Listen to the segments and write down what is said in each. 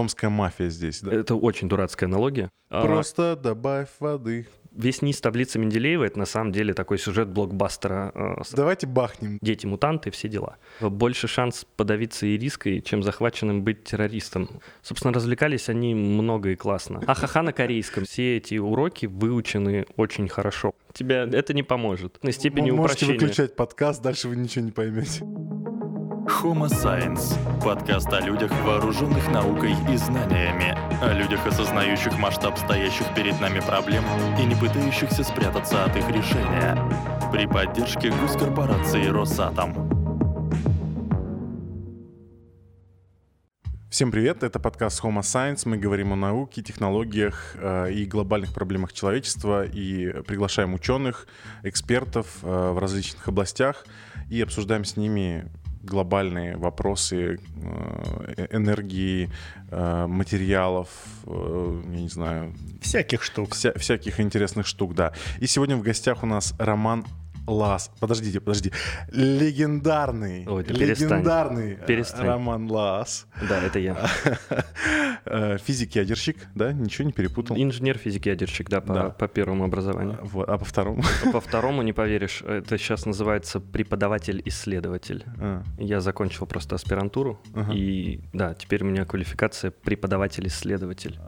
томская мафия здесь, да? Это очень дурацкая аналогия. А, Просто добавь воды. Весь низ таблицы Менделеева — это на самом деле такой сюжет блокбастера э, Давайте бахнем. дети-мутанты, все дела. Больше шанс подавиться ириской, чем захваченным быть террористом. Собственно, развлекались они много и классно. Ахаха на корейском. Все эти уроки выучены очень хорошо. Тебе это не поможет. На степени Вы можете упрощения. выключать подкаст, дальше вы ничего не поймете. Homo Science – подкаст о людях, вооруженных наукой и знаниями, о людях, осознающих масштаб стоящих перед нами проблем и не пытающихся спрятаться от их решения. При поддержке госкорпорации «Росатом». Всем привет, это подкаст Homo Science. Мы говорим о науке, технологиях э, и глобальных проблемах человечества и приглашаем ученых, экспертов э, в различных областях и обсуждаем с ними глобальные вопросы э, энергии, э, материалов, э, я не знаю, Всяких штук. вся- всяких интересных штук, да. И сегодня в гостях у нас Роман Лас. Подождите, подожди. Легендарный, Ой, да легендарный э, Перестань. Роман Лас. Да, это я. Э, Физик-ядерщик, да? Ничего не перепутал? Инженер физик-ядерщик, да, по, Да. по первому образованию. Вот, А по второму? По второму, не поверишь, это сейчас называется преподаватель-исследователь. А, Я закончил просто аспирантуру, Ага. и да, теперь у меня квалификация преподаватель-исследователь.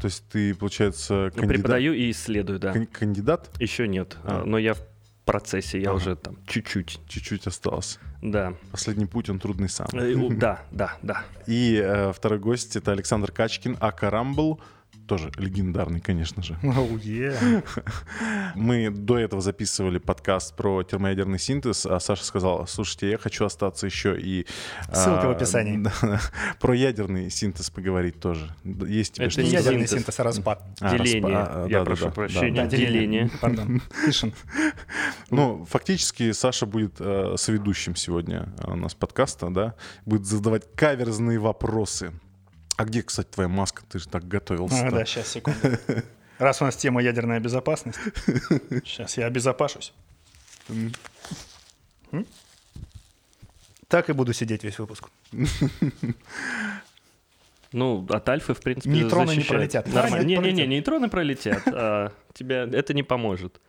То есть ты, получается, кандидат? Преподаю и исследую, да. кан- Кандидат? Еще нет, А. а, но я процессе, я Ага. уже там чуть-чуть, Чуть-чуть осталось. да. Последний путь, он трудный сам. Э, Да, да, да. И э, второй гость — это Александр Качкин, Ака Рамбл. Тоже легендарный, конечно же. Оу, е. Мы до этого записывали подкаст про термоядерный синтез, а Саша сказал, слушайте, я хочу остаться еще и... Ссылка в а, описании. да, Про ядерный синтез поговорить тоже. Есть тебе Это не? Ядерный синтез. синтез, распад. А, деление. распа- а, я да, прошу да, прощения. да. деление. Пардон. Фишин. Ну, фактически Саша будет э, соведущим сегодня э, у нас подкаста, да? Будет задавать каверзные вопросы. А где, кстати, твоя маска? Ты же так готовился. А, да, сейчас, секунду. Раз у нас тема ядерная безопасность, сейчас я обезопашусь. Так и буду сидеть весь выпуск. Ну, от альфы, в принципе, Нейтроны не защищает. пролетят. Нормально. Не-не-не, нейтроны пролетят. а Тебе это не поможет.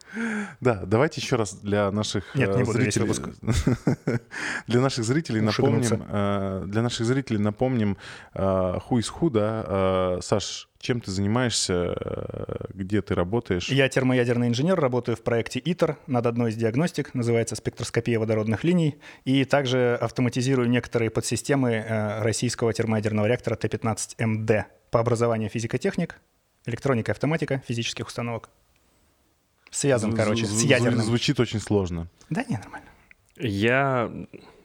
Да, давайте еще раз для наших Нет, э, не буду весь зрителей... для наших зрителей напомним, э, для наших зрителей напомним э, who is who, да? Э, Саш, чем ты занимаешься, э, где ты работаешь? Я термоядерный инженер, работаю в проекте ИТР над одной из диагностик, называется спектроскопия водородных линий, и также автоматизирую некоторые подсистемы э, российского термоядерного реактора Т-15МД по образованию физико-техник, электроника и автоматика физических установок. Связан, короче, с ядерным. Звучит очень сложно. Да не, нормально. Я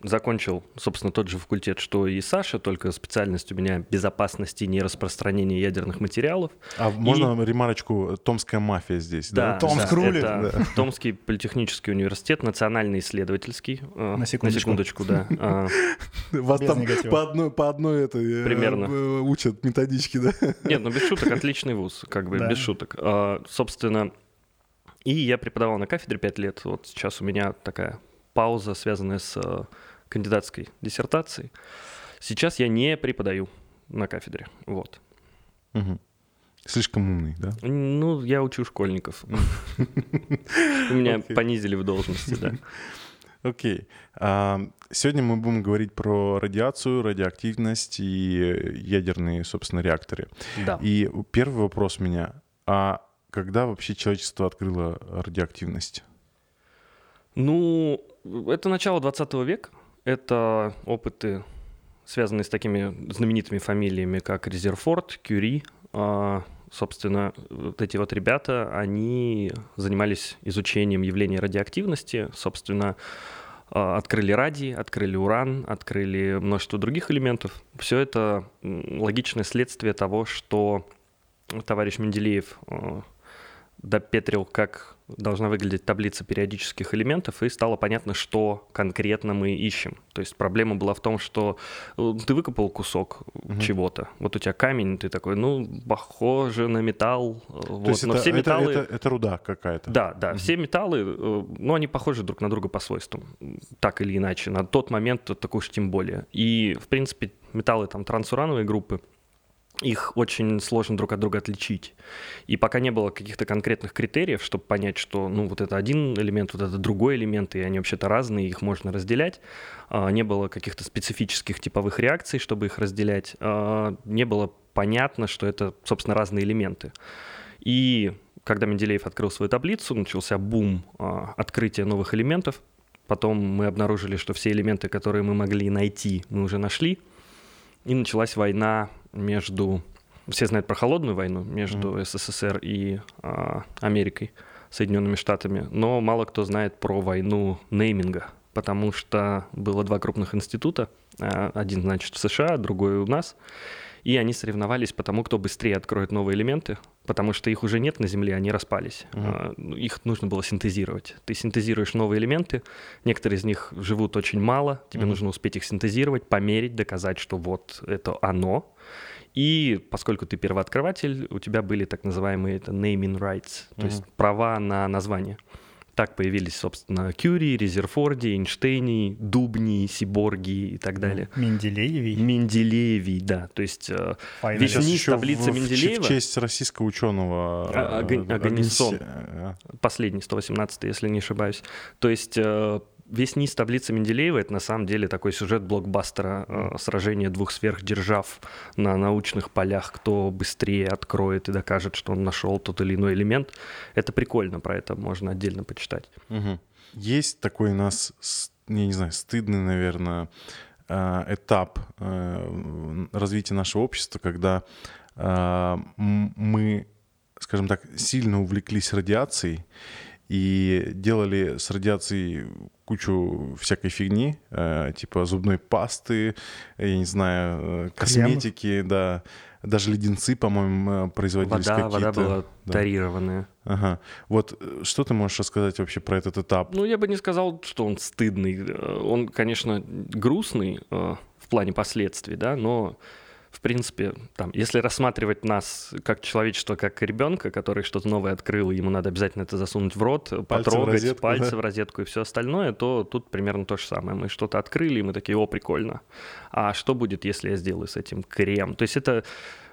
закончил, собственно, тот же факультет, что и Саша, только специальность у меня безопасность и нераспространение ядерных материалов. А можно ремарочку «Томская мафия» здесь, да? Да, Томск да, рулит. это Томский политехнический университет, национальный исследовательский. э, На секундочку. да. А, Вас там по одной, по одной этой, э, Примерно. э, учат методички, да? Нет, ну без шуток, отличный вуз, как бы Да. без шуток. А, Собственно, и я преподавал на кафедре 5 лет. Вот сейчас у меня такая пауза, связанная с кандидатской диссертацией. Сейчас я не преподаю на кафедре. Вот. Мгм. Слишком умный, да? Ну, я учу школьников. Меня понизили в должности, да. Окей. А, Сегодня мы будем говорить про радиацию, радиоактивность и ядерные, собственно, реакторы. Да. И первый вопрос у меня. А когда вообще человечество открыло радиоактивность? Ну, это начало 20 века. Это опыты, связанные с такими знаменитыми фамилиями, как Резерфорд, Кюри. А, Собственно, вот эти вот ребята, они занимались изучением явления радиоактивности. Собственно, а, открыли радий, открыли уран, открыли множество других элементов. Все это логичное следствие того, что товарищ Менделеев э, допетрил, как должна выглядеть таблица периодических элементов, и стало понятно, что конкретно мы ищем. То есть проблема была в том, что э, ты выкопал кусок чего-то, вот у тебя камень, ты такой, ну, похоже на металл. э, То вот. есть Но это, все это- металлы... это- это руда какая-то? Да, да, все металлы, э, ну, они похожи друг на друга по свойствам, так или иначе. На тот момент, так уж тем более. И, в принципе, металлы там трансурановой группы, их очень сложно друг от друга отличить. И пока не было каких-то конкретных критериев, чтобы понять, что ну, вот это один элемент, вот это другой элемент, и они вообще-то разные, их можно разделять, а, не было каких-то специфических типовых реакций, чтобы их разделять, а, не было понятно, что это, собственно, разные элементы. И когда Менделеев открыл свою таблицу, начался бум а, открытия новых элементов. Потом мы обнаружили, что все элементы, которые мы могли найти, мы уже нашли. И началась война между... Все знают про холодную войну между mm. СССР и а, Америкой, Соединенными Штатами. Но мало кто знает про войну нейминга, потому что было два крупных института. А, один, значит, в США, другой у нас. И они соревновались по тому, кто быстрее откроет новые элементы, потому что их уже нет на Земле, они распались. Mm-hmm. Их нужно было синтезировать. Ты синтезируешь новые элементы, некоторые из них живут очень мало, тебе mm-hmm. нужно успеть их синтезировать, померить, доказать, что вот это оно. И поскольку ты первооткрыватель, у тебя были так называемые это naming rights, то mm-hmm. есть права на название. Так появились, собственно, Кюри, Резерфорди, Эйнштейни, Дубни, Сиборги и так далее. Менделеевий. Менделеевий, да. То есть э, весь низ таблицы в, Менделеева... В честь российского ученого... А, Аганисон. Последний, 118 если не ошибаюсь. То есть э, весь низ таблицы Менделеева это на самом деле такой сюжет блокбастера э, сражения двух сверхдержав на научных полях, кто быстрее откроет и докажет, что он нашел тот или иной элемент. Это прикольно, про это можно отдельно почитать. Угу. Есть такой у нас, я не знаю, стыдный, наверное, э, этап э, развития нашего общества, когда мы, скажем так, сильно увлеклись радиацией и делали с радиацией кучу всякой фигни, э, типа зубной пасты, я не знаю, э, косметики, Крем. да, даже леденцы, по-моему, э, производились вода, какие-то. Вода была да. тарированная. Ага. Вот э, что ты можешь рассказать вообще про этот этап? Ну, я бы не сказал, что он стыдный. Он, конечно, грустный э, в плане последствий, да, но в принципе, там, если рассматривать нас как человечество, как ребенка, который что-то новое открыл, ему надо обязательно это засунуть в рот, пальцы потрогать, в розетку, пальцы да? в розетку и все остальное, то тут примерно то же самое. Мы что-то открыли, и мы такие, о, прикольно. А что будет, если я сделаю с этим крем? То есть это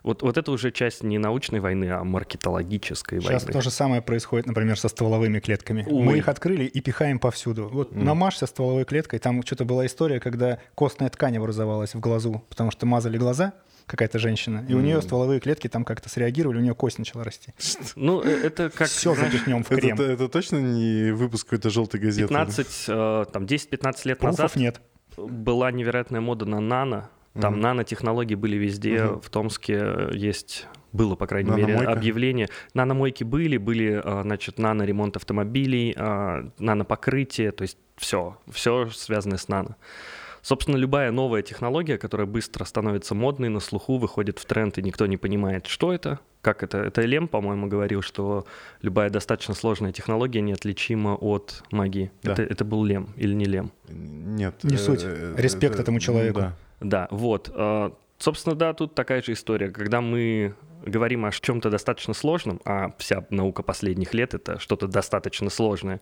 вот, вот это уже часть не научной войны, а маркетологической Сейчас войны. Сейчас то же самое происходит, например, со стволовыми клетками. Ой. Мы их открыли и пихаем повсюду. Вот mm. намажься стволовой клеткой, там что-то была история, когда костная ткань образовалась в глазу, потому что мазали глаза, какая-то женщина, и mm. у нее стволовые клетки там как-то среагировали, у нее кость начала расти. Ну, э, это как... Все запихнем в крем. Это, это, точно не выпуск какой-то желтой газеты? 15, э, там, 10-15 лет Пруфов назад нет. была невероятная мода на нано. Там mm. нанотехнологии были везде. Mm-hmm. В Томске есть было, по крайней Наномойка. мере, объявление. Наномойки были, были, э, значит, наноремонт автомобилей, нанопокрытие, то есть все, все связанное с нано. Собственно, любая новая технология, которая быстро становится модной, на слуху выходит в тренд, и никто не понимает, что это, как это. Это Лем, по-моему, говорил, что любая достаточно сложная технология неотличима от магии. Да. Это, это был Лем или не Лем? Нет. Не суть. Э, Респект это, этому человеку. Да. да, вот. А, собственно, да, тут такая же история. Когда мы говорим о чем-то достаточно сложном, а вся наука последних лет — это что-то достаточно сложное,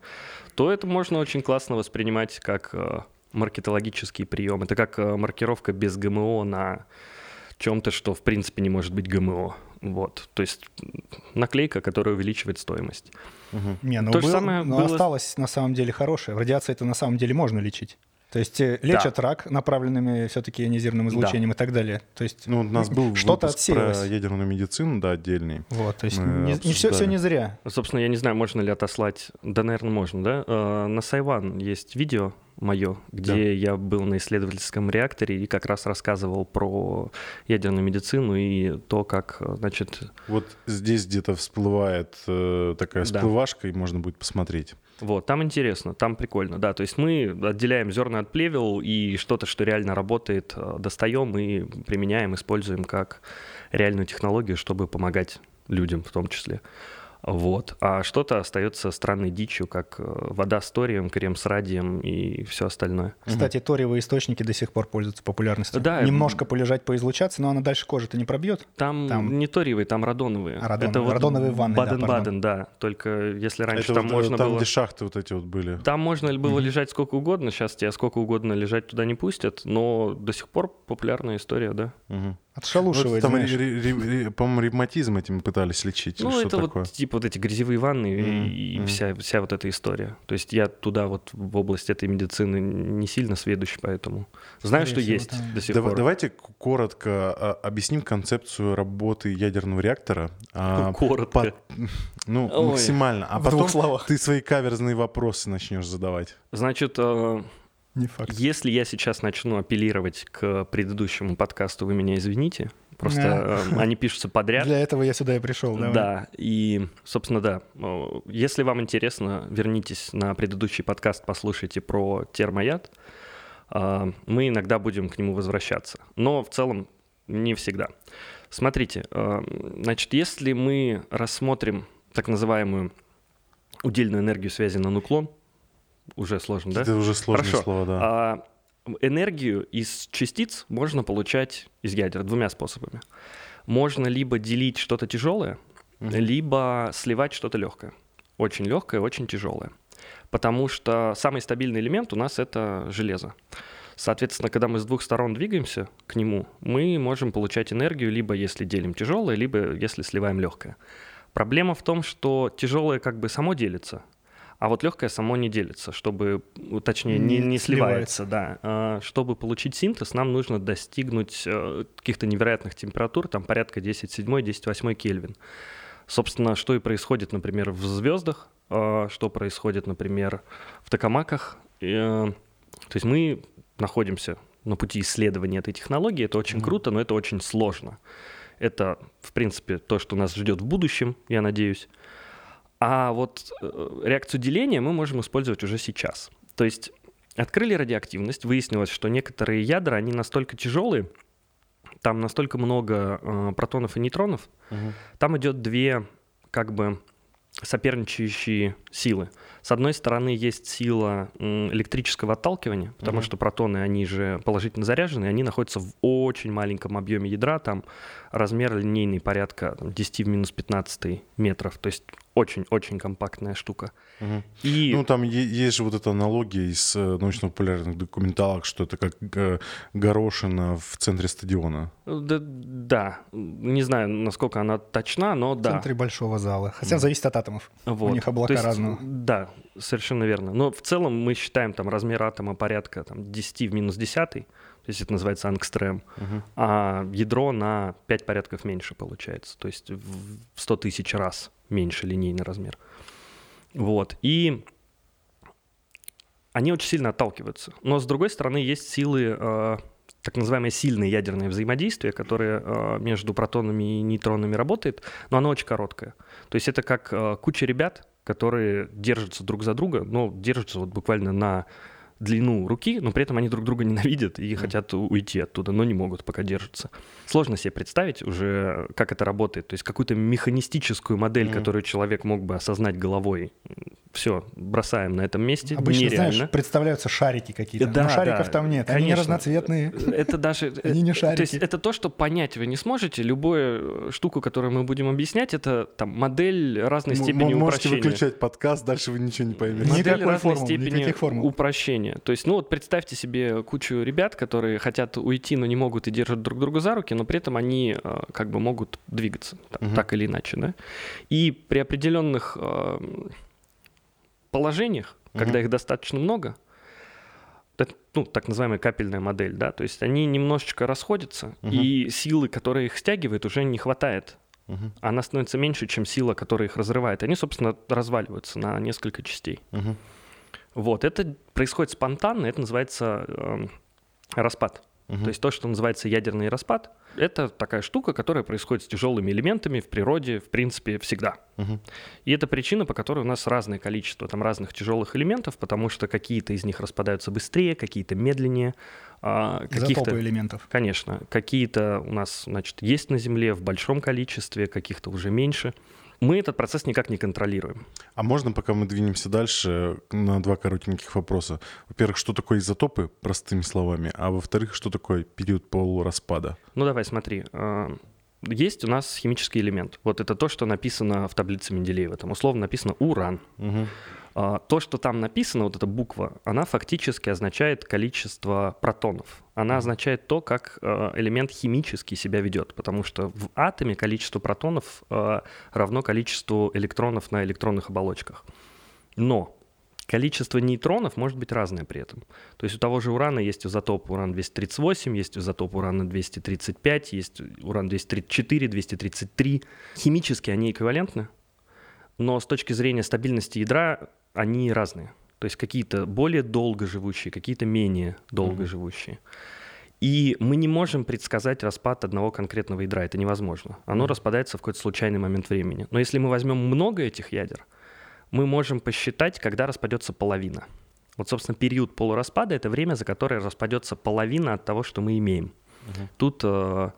то это можно очень классно воспринимать как а, маркетологический прием. Это как э, маркировка без ГМО на чем-то, что в принципе не может быть ГМО. Вот, то есть наклейка, которая увеличивает стоимость. Угу. Не, ну, То был, же самое но было... осталось на самом деле хорошее. Радиация это на самом деле можно лечить. То есть э, лечат да. рак направленными все-таки ионизированным излучением да. и так далее. То есть ну, у нас был что-то отсеялось. про ядерную медицину, да, отдельный. Вот, то есть не, не все, все не зря. Собственно, я не знаю, можно ли отослать, да, наверное, можно, да. Э, на Сайван есть видео мое, где да. я был на исследовательском реакторе и как раз рассказывал про ядерную медицину и то, как, значит... Вот здесь где-то всплывает э, такая всплывашка, да. и можно будет посмотреть. Вот, там интересно, там прикольно, да, то есть мы отделяем зерна от плевел и что-то, что реально работает, э, достаем и применяем, используем как реальную технологию, чтобы помогать людям в том числе. Вот. А что-то остается странной дичью, как э, вода с торием, крем с радием и все остальное. Кстати, ториевые источники до сих пор пользуются популярностью. Да, Немножко полежать, поизлучаться, но она дальше кожи-то не пробьет. Там, там не ториевые, там радоновые. А, радон, Это вот радоновые ванны, Баден-Баден, да, да. Только если раньше Это там вот, можно там, было... где шахты вот эти вот были. Там можно было угу. лежать сколько угодно, сейчас тебя сколько угодно лежать туда не пустят, но до сих пор популярная история, да. Угу. Там, знаешь. ре- ре- ре- по-моему, ревматизм этим пытались лечить. Ну, это такое? вот типа вот эти грязевые ванны и- Мгм, и вся, вся вот эта история. То есть я туда вот в область этой медицины не сильно сведущ, поэтому знаю, Скорее что есть там. до сих Дава- пор. Давайте коротко а, объясним концепцию работы ядерного реактора. А, Коротко. по- ну, Ой. максимально. А В потом двух словах. ты свои каверзные вопросы начнешь задавать. Значит, э, Не факт. если я сейчас начну апеллировать к предыдущему подкасту, вы меня извините. Просто э, они пишутся подряд. Для этого я сюда и пришел. давай. Да, и, собственно, да. О, Если вам интересно, вернитесь на предыдущий подкаст, послушайте про термояд. А, Мы иногда будем к нему возвращаться. Но в целом не всегда. Смотрите, а, значит, если мы рассмотрим так называемую удельную энергию связи на нуклон, уже сложно, да? Это уже сложные Хорошо. слова, да. А, энергию из частиц можно получать из ядер двумя способами. Можно либо делить что-то тяжелое, Мгм. либо сливать что-то легкое. Очень легкое, очень тяжелое. Потому что самый стабильный элемент у нас это железо. Соответственно, когда мы с двух сторон двигаемся к нему, мы можем получать энергию либо если делим тяжелое, либо если сливаем легкое. Проблема в том, что тяжелое как бы само делится, а вот легкое само не делится, чтобы, ну, точнее, не, Не не сливается, да. А, Чтобы получить синтез, нам нужно достигнуть э, каких-то невероятных температур, там порядка 10,7-10,8 Кельвин. Собственно, что и происходит, например, в звездах, э, что происходит, например, в токамаках. Э, То есть мы находимся на пути исследования этой технологии. Это очень круто, но это очень сложно. Это, в принципе, то, что нас ждет в будущем, я надеюсь. А вот э, реакцию деления мы можем использовать уже сейчас. То есть открыли радиоактивность, выяснилось, что некоторые ядра, они настолько тяжелые, там настолько много э, протонов и нейтронов, Мгм. там идет две как бы соперничающие силы. С одной стороны есть сила электрического отталкивания, потому Мгм. что протоны, они же положительно заряжены, они находятся в очень маленьком объеме ядра, там размер линейный порядка там, 10 в минус 15 метров, то есть очень-очень компактная штука. Мгм. И Ну, там есть же вот эта аналогия из э, научно-популярных документалок, что это как горошина в центре стадиона. да, да, не знаю, насколько она точна, но В да. центре большого зала. Хотя зависит от атомов. Вот. У них облака То есть, разного. Да, совершенно верно. Но в целом мы считаем там размер атома порядка там, 10 в минус 10, то есть это называется ангстрем, Мгм. а ядро на 5 порядков меньше получается, то есть в 100 тысяч раз меньше линейный размер. Вот, и они очень сильно отталкиваются. Но с другой стороны есть силы, э, так называемое сильное ядерное взаимодействие, которое э, между протонами и нейтронами работает, но оно очень короткое. То есть это как э, куча ребят, которые держатся друг за друга, но держатся вот буквально на длину руки, но при этом они друг друга ненавидят и хотят у- уйти оттуда, но не могут, пока держатся. Сложно себе представить уже, как это работает. То есть какую-то механистическую модель, Мгм. которую человек мог бы осознать головой. Все, бросаем на этом месте. Обычно, Нереально. знаешь, представляются шарики какие-то. Да, но шариков да, там нет. Они не конечно. разноцветные. Это даже... Они не э, То есть шарики. это то, что понять вы не сможете. Любую штуку, которую мы будем объяснять, это там модель разной степени м- Можете упрощения. выключать подкаст, дальше вы ничего не поймете. Модель разной степени никаких упрощения. То есть, ну вот представьте себе кучу ребят, которые хотят уйти, но не могут и держат друг друга за руки, но при этом они э, как бы могут двигаться там, Мгм. так или иначе, да. И при определенных э, положениях, когда Мгм. их достаточно много, это, ну, так называемая капельная модель, да, то есть они немножечко расходятся, Мгм. и силы, которая их стягивает, уже не хватает. Мгм. Она становится меньше, чем сила, которая их разрывает. Они, собственно, разваливаются на несколько частей. Мгм. Вот, это происходит спонтанно, это называется эм, распад. Мгм. То есть то, что называется ядерный распад, это такая штука, которая происходит с тяжелыми элементами в природе, в принципе, всегда. Мгм. И это причина, по которой у нас разное количество там разных тяжелых элементов, потому что какие-то из них распадаются быстрее, какие-то медленнее, а, каких-то... Элементов. Конечно, какие-то у нас, значит, есть на Земле в большом количестве, каких-то уже меньше. Мы этот процесс никак не контролируем. А можно, пока мы двинемся дальше, на два коротеньких вопроса? Во-первых, что такое изотопы, простыми словами, а во-вторых, что такое период полураспада? Ну давай, смотри. а, Есть у нас химический элемент. Вот это то, что написано в таблице Менделеева. Там условно написано уран. Мгм. А, то, что там написано, вот эта буква, она фактически означает количество протонов. Она означает то, как э, элемент химически себя ведет, потому что в атоме количество протонов э, равно количеству электронов на электронных оболочках. Но количество нейтронов может быть разное при этом. То есть у того же урана есть изотоп уран-238, есть изотоп урана-235, есть уран-234, 233. Химически они эквивалентны, но с точки зрения стабильности ядра они разные. То есть какие-то более долго живущие, какие-то менее долго живущие. И мы не можем предсказать распад одного конкретного ядра, это невозможно. Оно распадается в какой-то случайный момент времени. Но если мы возьмем много этих ядер, мы можем посчитать, когда распадется половина. Вот, собственно, период полураспада — это время, за которое распадется половина от того, что мы имеем. Угу. Тут э,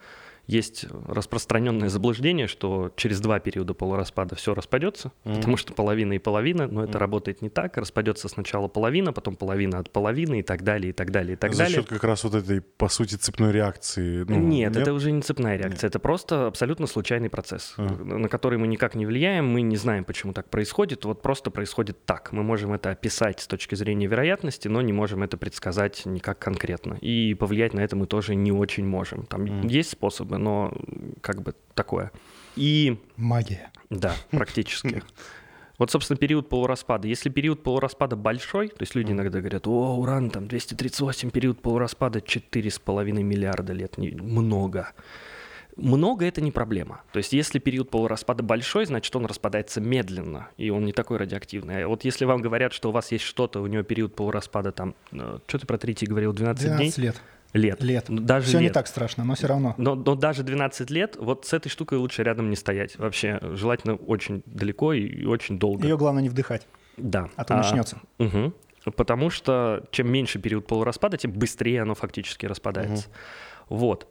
есть распространенное заблуждение, что через два периода полураспада все распадется, mm-hmm. потому что половина и половина, но это mm-hmm. работает не так. Распадется сначала половина, потом половина от половины и так далее, и так далее, и так За далее. За счет как раз вот этой, по сути, цепной реакции. Ну, нет, нет, это уже не цепная реакция, нет. это просто абсолютно случайный процесс, mm-hmm. на который мы никак не влияем, мы не знаем, почему так происходит, вот просто происходит так. Мы можем это описать с точки зрения вероятности, но не можем это предсказать никак конкретно. И повлиять на это мы тоже не очень можем. Там mm-hmm. есть способы, бы, но как бы такое. И... Магия. Да, практически. Вот, собственно, период полураспада. Если период полураспада большой, то есть люди иногда говорят, о, уран там 238, период полураспада 4,5 миллиарда лет, много. Много это не проблема. То есть если период полураспада большой, значит он распадается медленно, и он не такой радиоактивный. А вот если вам говорят, что у вас есть что-то, у него период полураспада там, э, что ты про третий говорил, 12, 12 дней? лет лет. Лет. Ну, даже все лет. не так страшно, но все равно. Но, но даже 12 лет, вот с этой штукой лучше рядом не стоять. Вообще, желательно очень далеко и очень долго. Ее главное не вдыхать. Да. А то а, начнется. Угу. Потому что чем меньше период полураспада, тем быстрее оно фактически распадается. Угу. Вот.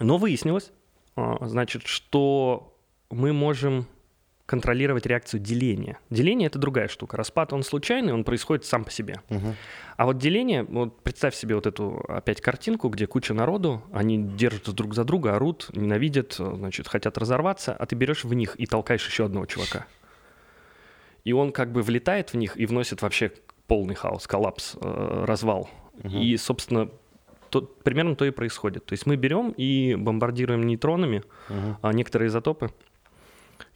Но выяснилось, а, значит, что мы можем контролировать реакцию деления. Деление — это другая штука. Распад, он случайный, он происходит сам по себе. Угу. А вот деление, вот представь себе вот эту опять картинку, где куча народу, они держатся друг за друга, орут, ненавидят, значит, хотят разорваться, а ты берешь в них и толкаешь еще одного чувака. И он как бы влетает в них и вносит вообще полный хаос, коллапс, э, развал. Угу. И, собственно, то, примерно то и происходит. То есть мы берем и бомбардируем нейтронами угу. некоторые изотопы,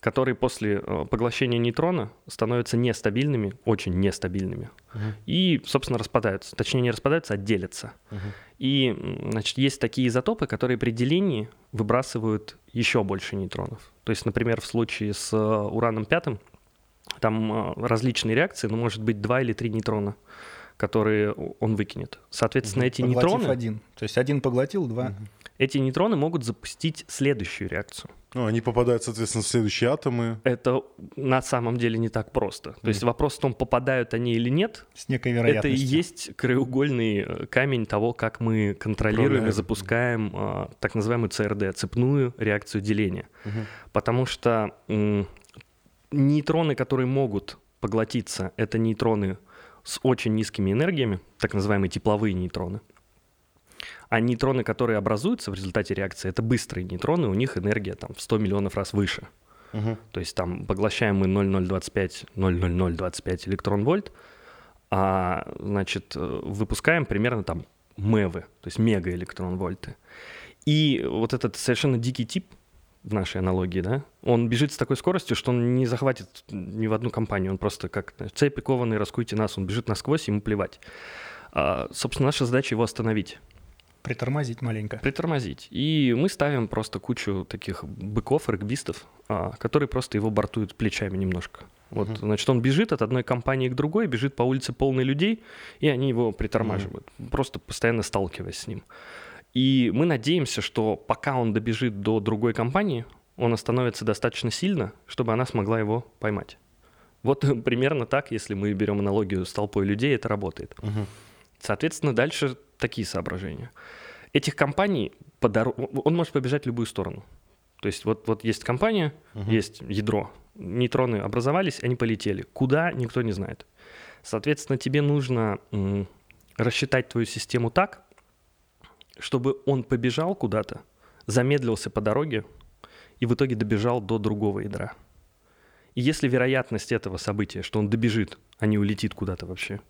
которые после э, поглощения нейтрона становятся нестабильными, очень нестабильными, угу. и, собственно, распадаются. Точнее, не распадаются, а делятся. Угу. И, значит, есть такие изотопы, которые при делении выбрасывают еще больше нейтронов. То есть, например, в случае с э, ураном пятым, там э, различные реакции, но может быть два или три нейтрона которые он выкинет. Соответственно, угу. эти Поглотив нейтроны... один. То есть один поглотил, два. Угу. Эти нейтроны могут запустить следующую реакцию. Ну, они попадают, соответственно, в следующие атомы. Это на самом деле не так просто. То mm. есть вопрос в том, попадают они или нет. С некой вероятностью. Это и есть краеугольный э, камень того, как мы контролируем Управляем. и запускаем а, так называемую ЦРД, цепную реакцию деления. Угу. Потому что м, нейтроны, которые могут поглотиться, это нейтроны с очень низкими энергиями, так называемые тепловые нейтроны. А нейтроны, которые образуются в результате реакции, это быстрые нейтроны, у них энергия там в 100 миллионов раз выше. Угу. То есть там поглощаем мы 0,025, 0,0025 электрон-вольт, а, значит, выпускаем примерно там мевы, то есть мегаэлектрон-вольты. И вот этот совершенно дикий тип в нашей аналогии, да, он бежит с такой скоростью, что он не захватит ни в одну компанию, он просто как цепи кованые, раскуйте нас, он бежит насквозь, ему плевать. А, собственно, наша задача его остановить. Притормозить маленько. Притормозить. И мы ставим просто кучу таких быков, регбистов, а, которые просто его бортуют плечами немножко. Вот, uh-huh. значит, он бежит от одной компании к другой, бежит по улице полной людей, и они его притормаживают, uh-huh. просто постоянно сталкиваясь с ним. И мы надеемся, что пока он добежит до другой компании, он остановится достаточно сильно, чтобы она смогла его поймать. Вот примерно так, если мы берем аналогию с толпой людей, это работает. Uh-huh. Соответственно, дальше такие соображения. Этих компаний по дор... он может побежать в любую сторону. То есть вот, вот есть компания, угу. есть ядро, нейтроны образовались, они полетели. Куда, никто не знает. Соответственно, тебе нужно м, рассчитать твою систему так, чтобы он побежал куда-то, замедлился по дороге и в итоге добежал до другого ядра. И если вероятность этого события, что он добежит, а не улетит куда-то вообще,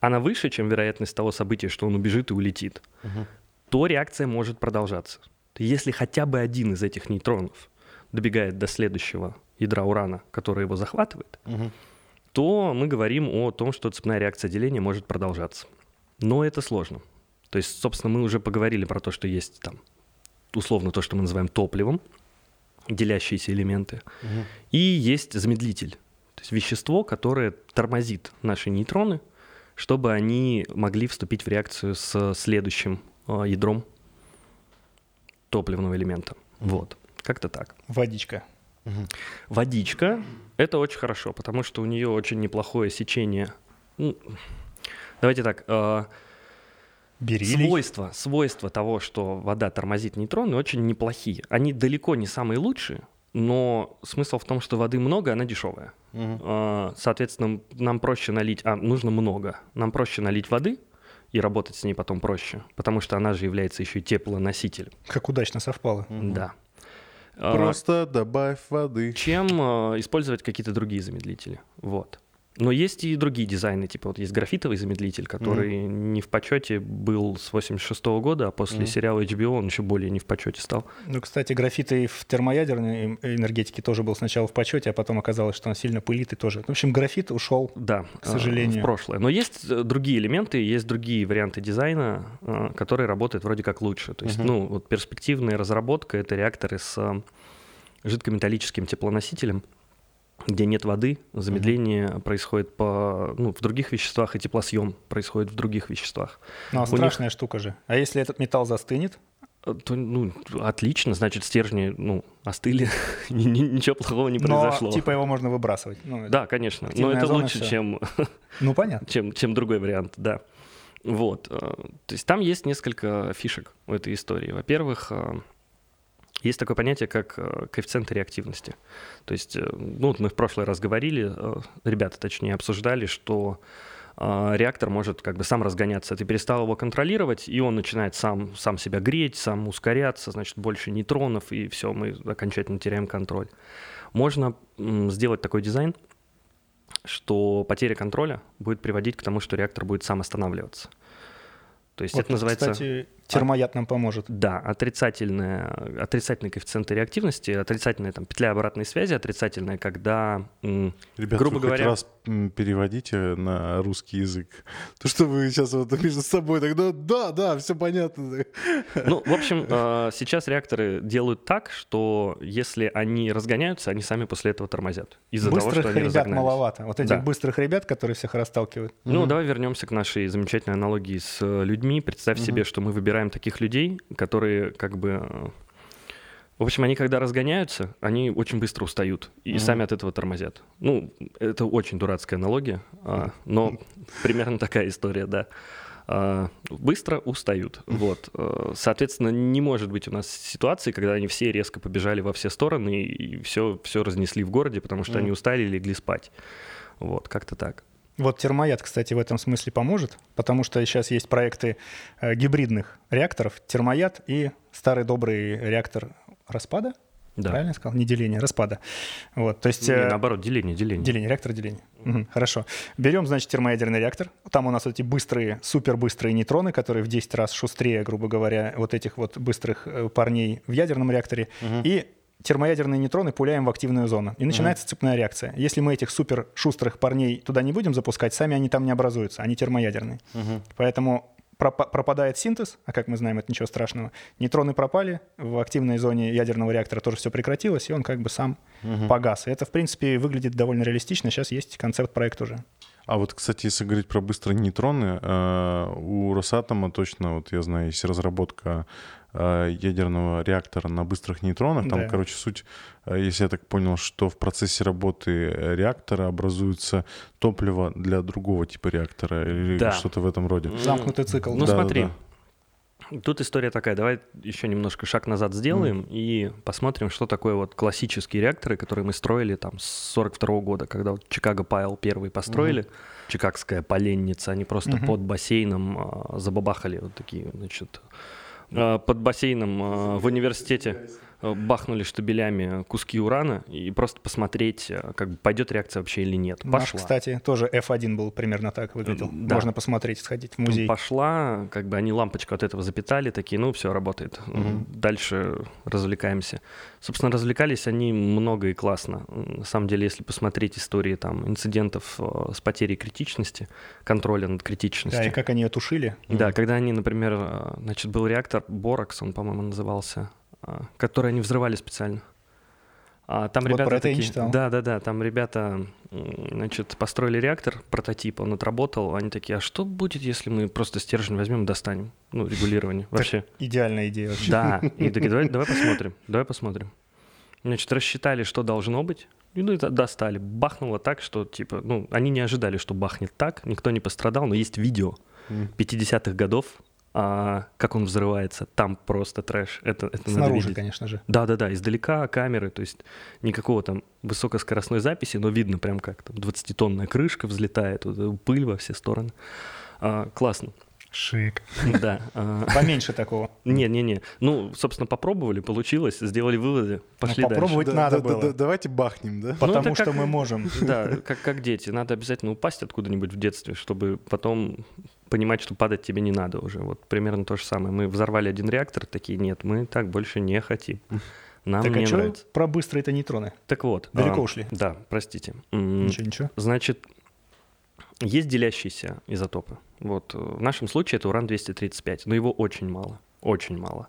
она выше, чем вероятность того события, что он убежит и улетит, Мгм. то реакция может продолжаться. Если хотя бы один из этих нейтронов добегает до следующего ядра урана, которое его захватывает, Мгм. то мы говорим о том, что цепная реакция деления может продолжаться. Но это сложно. То есть, собственно, мы уже поговорили про то, что есть там условно то, что мы называем топливом, делящиеся элементы, Мгм. и есть замедлитель, то есть вещество, которое тормозит наши нейтроны, чтобы они могли вступить в реакцию с следующим э, ядром топливного элемента. Вот, как-то так. Водичка. Водичка — это очень хорошо, потому что у нее очень неплохое сечение. Ну, давайте так. э, Бериллий. свойства, свойства того, что вода тормозит нейтроны, очень неплохие. Они далеко не самые лучшие, но смысл в том, что воды много, она дешевая. Э, Соответственно, нам проще налить, а нужно много. Нам проще налить воды и работать с ней потом проще, потому что она же является еще и теплоносителем. Как удачно совпало. Да. Э, Просто добавь воды. чем э, использовать какие-то другие замедлители. Вот. Но есть и другие дизайны, типа вот есть графитовый замедлитель, который не в почете был с 86 года, а после Мгм. сериала HBO он еще более не в почете стал. Ну, кстати, графит и в термоядерной энергетике тоже был сначала в почете, а потом оказалось, что он сильно пылит и тоже. В общем, графит ушел. Да, К э, сожалению. в прошлое. Но есть э, другие элементы, есть другие варианты дизайна, э, которые работают вроде как лучше. То есть, Мгм. ну, вот перспективная разработка — это реакторы с э, жидкометаллическим теплоносителем, где нет воды, замедление происходит по, ну, в других веществах, и теплосъем происходит в других веществах. Ну, а У них- страшная штука же. А если этот металл застынет? Э, То, ну, отлично, значит, стержни, ну, остыли, ни- ни- ничего плохого не Но, произошло. типа его можно выбрасывать. Ну, Да, конечно, но это лучше, всё. чем ну понятно. чем, чем другой вариант, да. Вот. э, То есть там есть несколько фишек в этой истории. Во-первых, э, есть такое понятие, как э, коэффициенты реактивности. То есть, э, ну, вот мы в прошлый раз говорили, э, ребята, точнее, обсуждали, что реактор может как бы сам разгоняться. Ты перестал его контролировать, и он начинает сам, сам себя греть, сам ускоряться, значит, больше нейтронов, и все, мы окончательно теряем контроль. Можно сделать такой дизайн, что потеря контроля будет приводить к тому, что реактор будет сам останавливаться. То есть Вот, это называется... Кстати, термояд нам поможет. Да, отрицательная, отрицательный коэффициент реактивности, отрицательная там, петля обратной связи, отрицательная, когда... м, Ребята, Грубо вы говоря- хоть раз переводите на русский язык. То, что вы сейчас вот между собой тогда, да, да, все понятно. Ну, в общем, э, сейчас реакторы делают так, что если они разгоняются, они сами после этого тормозят. Из-за того, Быстрых что они ребят маловато. Вот этих Да. быстрых ребят, которые всех расталкивают. Ну, Мгм. давай вернемся к нашей замечательной аналогии с э, людьми. Представь Мгм. себе, что мы выбираем таких людей, которые как бы... э, В общем, они когда разгоняются, они очень быстро устают и Мгм. сами от этого тормозят. Ну, это очень дурацкая аналогия, а, но примерно такая история, да. А, Быстро устают. Вот. Э, Соответственно, не может быть у нас ситуации, когда они все резко побежали во все стороны и все, все разнесли в городе, потому что Мгм. они устали и легли спать. Вот, как-то так. Вот термояд, кстати, в этом смысле поможет, потому что сейчас есть проекты э, гибридных реакторов, термояд и старый добрый реактор распада, Да. правильно я сказал? Не деления, распада. Вот, то есть... Не, э, наоборот, деление, деление. Деление, реактор деления. Мгм, хорошо. Берем, значит, термоядерный реактор. Там у нас эти быстрые, супербыстрые нейтроны, которые в 10 раз шустрее, грубо говоря, вот этих вот быстрых э, парней в ядерном реакторе. Мгм. И термоядерные нейтроны пуляем в активную зону. И начинается цепная реакция. Если мы этих супер шустрых парней туда не будем запускать, сами они там не образуются, они термоядерные. Мгм. Поэтому пропа- пропадает синтез, а как мы знаем, это ничего страшного. Нейтроны пропали, в активной зоне ядерного реактора тоже все прекратилось, и он как бы сам Мгм. погас. И это, в принципе, выглядит довольно реалистично. Сейчас есть концепт проекта уже. А вот, кстати, если говорить про быстрые нейтроны, э, у Росатома точно, вот я знаю, есть разработка ядерного реактора на быстрых нейтронах. Там, Да. короче, суть, э, если я так понял, что в процессе работы э, реактора образуется топливо для другого типа реактора или Да. что-то в этом роде. Замкнутый цикл. Ну Да, смотри, да, тут история такая. Давай еще немножко шаг назад сделаем и посмотрим, что такое вот классические реакторы, которые мы строили там с 42 года, когда вот Чикаго Пайл первый построили. Чикагская поленница, они просто Мгм. под бассейном а, забабахали вот такие, значит, под бассейном а, в университете. Э, бахнули штабелями куски урана и просто посмотреть, э, как бы пойдет реакция вообще или нет. Наш, Пошла. кстати, тоже F1 был примерно так выглядел. Да. Можно посмотреть, сходить в музей. Пошла, как бы они лампочку от этого запитали, такие, ну, все, работает. Мгм. Дальше развлекаемся. Собственно, развлекались они много и классно. На самом деле, если посмотреть истории там инцидентов э, с потерей критичности, контроля над критичностью. Да, и как они ее тушили. Да, когда они, например, э, значит, был реактор Боракс, он, по-моему, назывался, а, который они взрывали специально. А там Вот ребята про это я не такие, читал. да, да, да, там ребята, значит, построили реактор, прототип, он отработал, они такие, а что будет, если мы просто стержень возьмем и достанем, ну регулирование вообще. Идеальная идея вообще. Да, и такие, давай, давай посмотрим, давай посмотрим. Значит, рассчитали, что должно быть, и ну, это достали. Бахнуло так, что, типа, ну, они не ожидали, что бахнет так, никто не пострадал, но есть видео Мгм. 50-х годов, а, как он взрывается, там просто трэш. Это, это надо Снаружи, видеть. конечно же. Да-да-да, издалека камеры, то есть никакого там высокоскоростной записи, но видно прям как там 20-тонная крышка взлетает, вот эта пыль во все стороны. А, классно, Шик. да. а, Поменьше такого. Не-не-не. Ну, собственно, попробовали, получилось, сделали выводы, пошли Ну, попробовать надо было. да- Давайте бахнем, да? Потому это что мы можем. дальше. Да, как, как дети. Надо обязательно упасть откуда-нибудь в детстве, чтобы потом понимать, что падать тебе не надо уже. Вот примерно то же самое. Мы взорвали один реактор, такие, нет, мы так больше не хотим. Нам Так а не что нравится. про быстрые-то нейтроны? Так вот. Далеко а, ушли. Да, простите. Ничего, ничего. Значит, есть делящиеся изотопы. Вот э, в нашем случае это уран-235, но его очень мало, очень мало.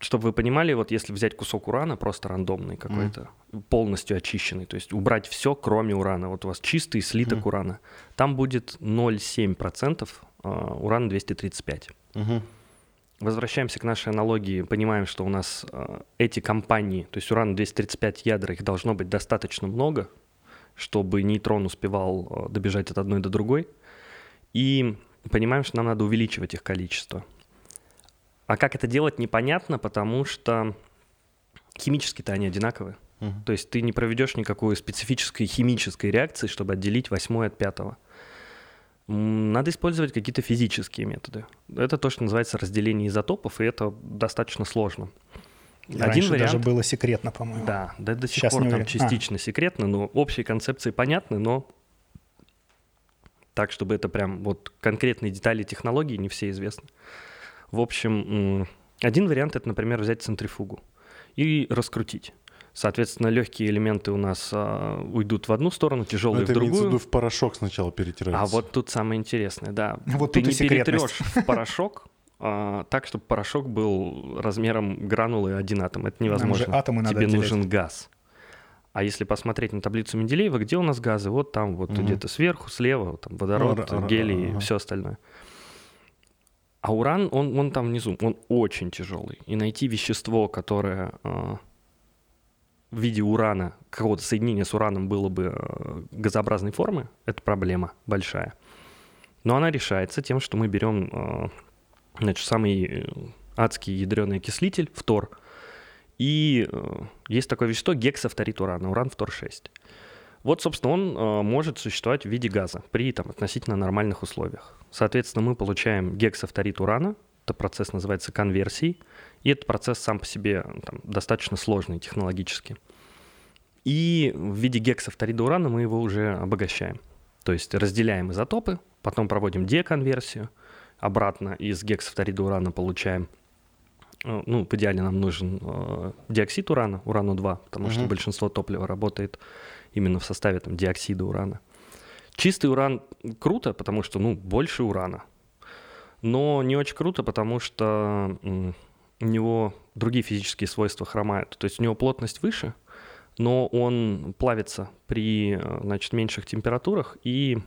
А, Чтобы вы понимали, вот если взять кусок урана, просто рандомный какой-то, полностью очищенный, то есть убрать все, кроме урана, вот у вас чистый слиток Мгм. урана, там будет 0,7% а, урана-235. Мгм. Возвращаемся к нашей аналогии, понимаем, что у нас э, эти компании, то есть уран-235 ядра, их должно быть достаточно много, чтобы нейтрон успевал э, добежать от одной до другой. И понимаем, что нам надо увеличивать их количество. А как это делать, непонятно, потому что химически-то они одинаковые. Мгм. То есть ты не проведешь никакой специфической химической реакции, чтобы отделить восьмое от пятого. Надо использовать какие-то физические методы. Это то, что называется разделение изотопов, и это достаточно сложно. Раньше даже было секретно, по-моему. Да, да до сих Сейчас пор там уверен. частично секретно, но общие концепции понятны, но так, чтобы это прям вот конкретные детали технологии не все известны. В общем, один вариант это, например, взять центрифугу и раскрутить. Соответственно, легкие элементы у нас а, уйдут в одну сторону, Ну, тяжелые это в имеется в другую. виду в порошок сначала перетирается. А вот тут самое интересное, да. Вот Ты не перетрешь в порошок а, так, чтобы порошок был размером гранулы один атом. Это невозможно. же атомы надо Тебе отделять. нужен газ. А если посмотреть на таблицу Менделеева, где у нас газы? Вот там, вот Мгм. где-то сверху, слева, там водород, Ну, ра- гелий и ага. все остальное. А уран, он, он там внизу, он очень тяжелый. И найти вещество, которое а, в виде урана, какого-то соединения с ураном было бы э, газообразной формы, это проблема большая. Но она решается тем, что мы берем э, значит, самый э, адский ядреный окислитель, фтор, и э, есть такое вещество гексафторид урана, уран-фтор-6. Вот, собственно, он э, может существовать в виде газа при там, относительно нормальных условиях. Соответственно, мы получаем гексафторид урана, это процесс называется конверсией, и этот процесс сам по себе там, достаточно сложный технологически. И в виде гексафторида урана мы его уже обогащаем. То есть разделяем изотопы, потом проводим деконверсию, обратно из гексафторида урана получаем, э, ну, в идеале нам нужен э, диоксид урана, урану-2, потому что Мгм. большинство топлива работает именно в составе там, диоксида урана. Чистый уран круто, потому что, ну, больше урана. Но не очень круто, потому что у него другие физические свойства хромают. То есть у него плотность выше, но он плавится при э, значит, меньших температурах и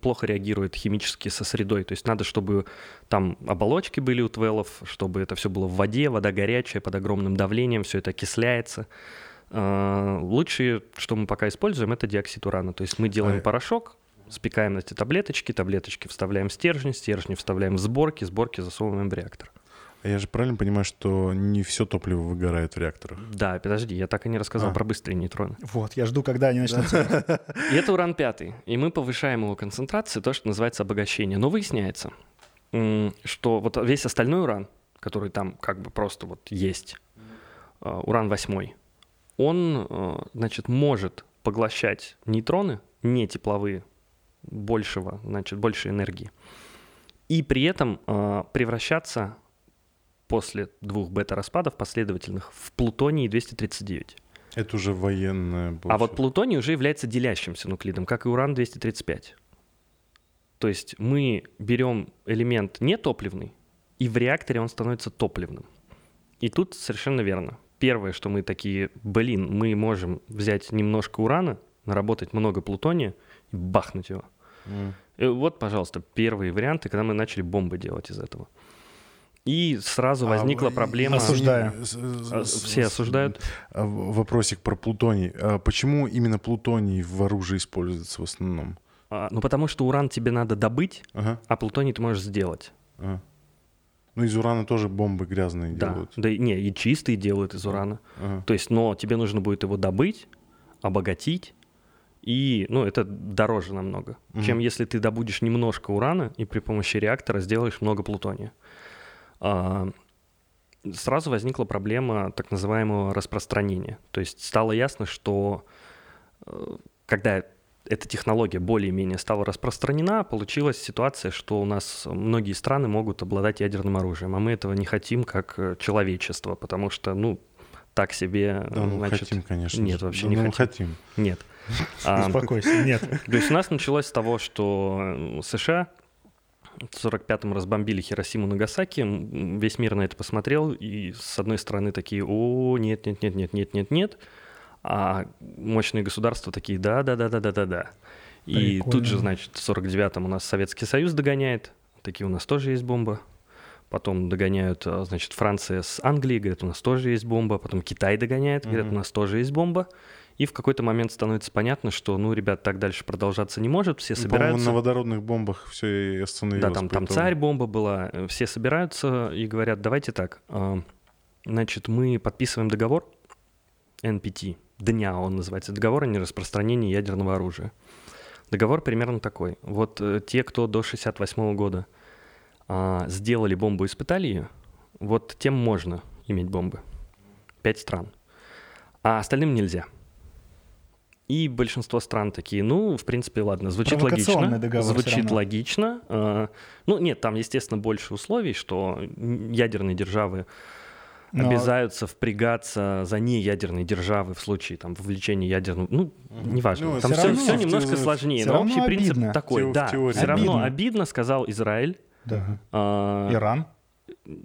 плохо реагирует химически со средой. То есть надо, чтобы там оболочки были у твелов, чтобы это все было в воде, вода горячая, под огромным давлением, все это окисляется. Э, Лучшее, что мы пока используем, это диоксид урана. То есть мы делаем А- порошок, спекаем эти таблеточки, таблеточки вставляем в стержни, стержни вставляем в сборки, сборки засовываем в реактор. А Я же правильно понимаю, что не все топливо выгорает в реакторах. Да, подожди, я так и не рассказал А. про быстрые нейтроны. Вот, я жду, когда они начнутся. И это уран пятый. И мы повышаем его концентрацию, то, что называется обогащение. Но выясняется, что вот весь остальной уран, который там как бы просто вот есть, э, уран-8, он, э, значит, может поглощать нейтроны, не тепловые, большего, значит, больше энергии, и при этом э, превращаться после двух бета-распадов последовательных в плутоний 239. Это уже военное. А вот плутоний уже является делящимся нуклидом, как и уран-235. То есть мы берем элемент нетопливный, и в реакторе он становится топливным. И тут совершенно верно. Первое, что мы такие, блин, мы можем взять немножко урана, наработать много плутония и бахнуть его. Mm. И вот, пожалуйста, первые варианты, когда мы начали бомбы делать из этого. И сразу а возникла а, проблема... Осуждаю. А, все осуждают. А, вопросик про плутоний. Почему именно плутоний в оружии используется в основном? Ну, потому что уран тебе надо добыть, ага. а плутоний ты можешь сделать. Ага. Ну, из урана тоже бомбы грязные да. делают. Да, не, и чистые делают из урана. Ага. То есть, но тебе нужно будет его добыть, обогатить, и, ну, это дороже намного, угу. чем если ты добудешь немножко урана и при помощи реактора сделаешь много плутония. А, сразу возникла проблема так называемого распространения. То есть стало ясно, что э, когда эта технология более-менее стала распространена, получилась ситуация, что у нас многие страны могут обладать ядерным оружием, а мы этого не хотим как э, человечество, потому что, ну, так себе, да, ну, значит... хотим, конечно. Нет, вообще да, не ну, хотим. хотим. Нет. Успокойся, нет. То есть у нас началось с того, что США в 45-м разбомбили Хиросиму Нагасаки, весь мир на это посмотрел, и с одной стороны такие, о, нет, нет, нет, нет, нет, нет, нет, а мощные государства такие, да, да, да, да, да, да, да. И Прикольно. тут же, значит, в 49-м у нас Советский Союз догоняет, такие у нас тоже есть бомба. Потом догоняют, а, значит, Франция с Англией, говорят, у нас тоже есть бомба. Потом Китай догоняет, говорят, у нас тоже есть бомба. И в какой-то момент становится понятно, что, ну, ребят, так дальше продолжаться не может, все ну, собираются. на водородных бомбах все и остановилось. Да, там, там царь бомба была, э, все собираются и говорят, давайте так, а, значит, мы подписываем договор NPT, дня он называется, договор о нераспространении ядерного оружия. Договор примерно такой. Вот э, те, кто до 68 года а, сделали бомбу, испытали ее, вот тем можно иметь бомбы. Пять стран. А остальным нельзя. И большинство стран такие, ну, в принципе, ладно, звучит логично. Звучит логично. А, ну, нет, там, естественно, больше условий, что ядерные державы но... обязаются впрягаться за неядерные державы в случае там вовлечения ядерного, ну, неважно. Ну, там все, равно, все немножко сложнее, но общий обидно. принцип такой, Те, да, все равно обидно, сказал Израиль. Да. А, Иран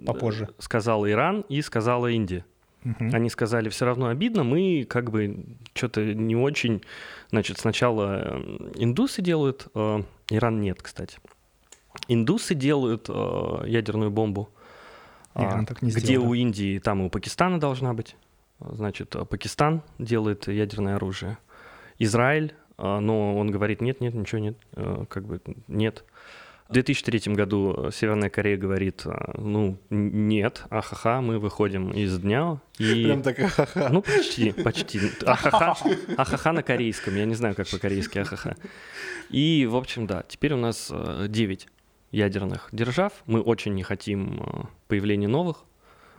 попозже. Сказал Иран и сказала Индия. Угу. Они сказали, все равно обидно, мы как бы что-то не очень... Значит, сначала э, индусы делают, э, Иран нет, кстати. Индусы делают э, ядерную бомбу, Иран так не где сделал, у Индии, там и у Пакистана должна быть. Значит, Пакистан делает ядерное оружие. Израиль, но он говорит, нет, нет, ничего нет, как бы нет. В 2003 году э, Северная Корея говорит, э, ну, нет, ахаха, мы выходим из дня. И... Прям так ахаха. Ну, почти, почти. Ахаха, ахаха на корейском, я не знаю, как по-корейски ахаха. И, в общем, да, теперь у нас 9 э, ядерных держав. Мы очень не хотим появления новых.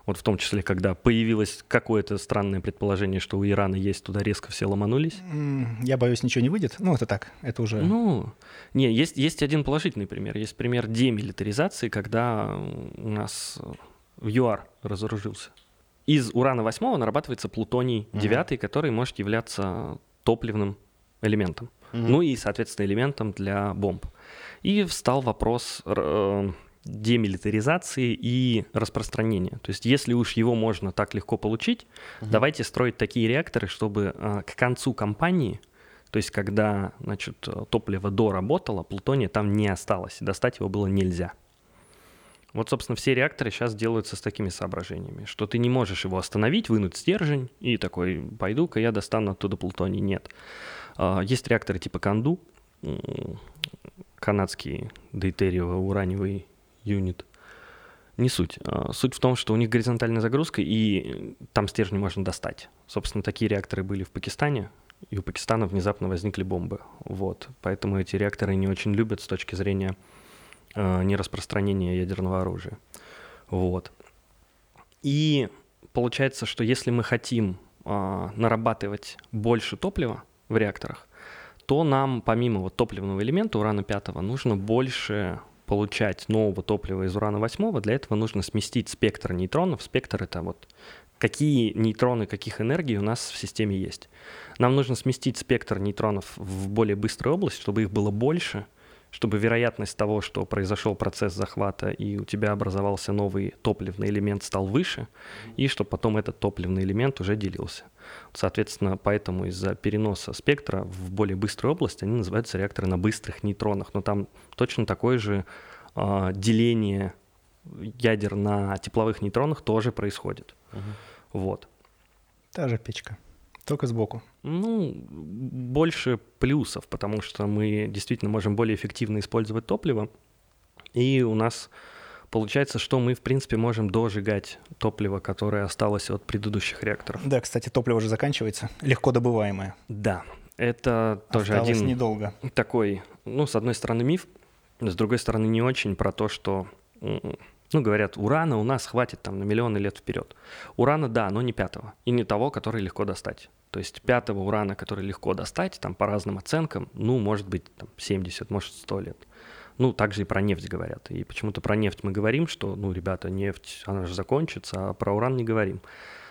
Вот в том числе, когда появилось какое-то странное предположение, что у Ирана есть, туда резко все ломанулись. Я боюсь, ничего не выйдет. Ну, это так, это уже... Ну, не, есть, есть один положительный пример. Есть пример демилитаризации, когда у нас в ЮАР разоружился. Из урана 8 нарабатывается плутоний 9, угу. который может являться топливным элементом. Угу. Ну и, соответственно, элементом для бомб. И встал вопрос э, демилитаризации и распространения. То есть если уж его можно так легко получить, угу. давайте строить такие реакторы, чтобы э, к концу кампании, то есть когда значит, топливо доработало, плутония там не осталось, достать его было нельзя. Вот, собственно, все реакторы сейчас делаются с такими соображениями, что ты не можешь его остановить, вынуть стержень и такой, пойду-ка я достану оттуда плутоний. Нет. А, есть реакторы типа Канду, канадский дейтериево-ураневый юнит. Не суть. А, суть в том, что у них горизонтальная загрузка, и там стержни можно достать. Собственно, такие реакторы были в Пакистане, и у Пакистана внезапно возникли бомбы. Вот. Поэтому эти реакторы не очень любят с точки зрения э, нераспространения ядерного оружия. Вот. И получается, что если мы хотим э, нарабатывать больше топлива в реакторах, то нам помимо вот топливного элемента урана 5 нужно больше получать нового топлива из урана 8, для этого нужно сместить спектр нейтронов. Спектр — это вот какие нейтроны, каких энергий у нас в системе есть. Нам нужно сместить спектр нейтронов в более быструю область, чтобы их было больше, чтобы вероятность того, что произошел процесс захвата и у тебя образовался новый топливный элемент, стал выше, и чтобы потом этот топливный элемент уже делился. Соответственно, поэтому из-за переноса спектра в более быструю область они называются реакторы на быстрых нейтронах. Но там точно такое же э, деление ядер на тепловых нейтронах тоже происходит. Угу. Вот. Та же печка, только сбоку. Ну, больше плюсов, потому что мы действительно можем более эффективно использовать топливо, и у нас получается, что мы, в принципе, можем дожигать топливо, которое осталось от предыдущих реакторов. Да, кстати, топливо уже заканчивается, легко добываемое. Да, это тоже Осталось один недолго. такой, ну, с одной стороны, миф, с другой стороны, не очень про то, что ну, говорят, урана у нас хватит там на миллионы лет вперед. Урана, да, но не пятого. И не того, который легко достать. То есть пятого урана, который легко достать, там по разным оценкам, ну, может быть, там 70, может 100 лет. Ну, также и про нефть говорят. И почему-то про нефть мы говорим, что, ну, ребята, нефть, она же закончится, а про уран не говорим.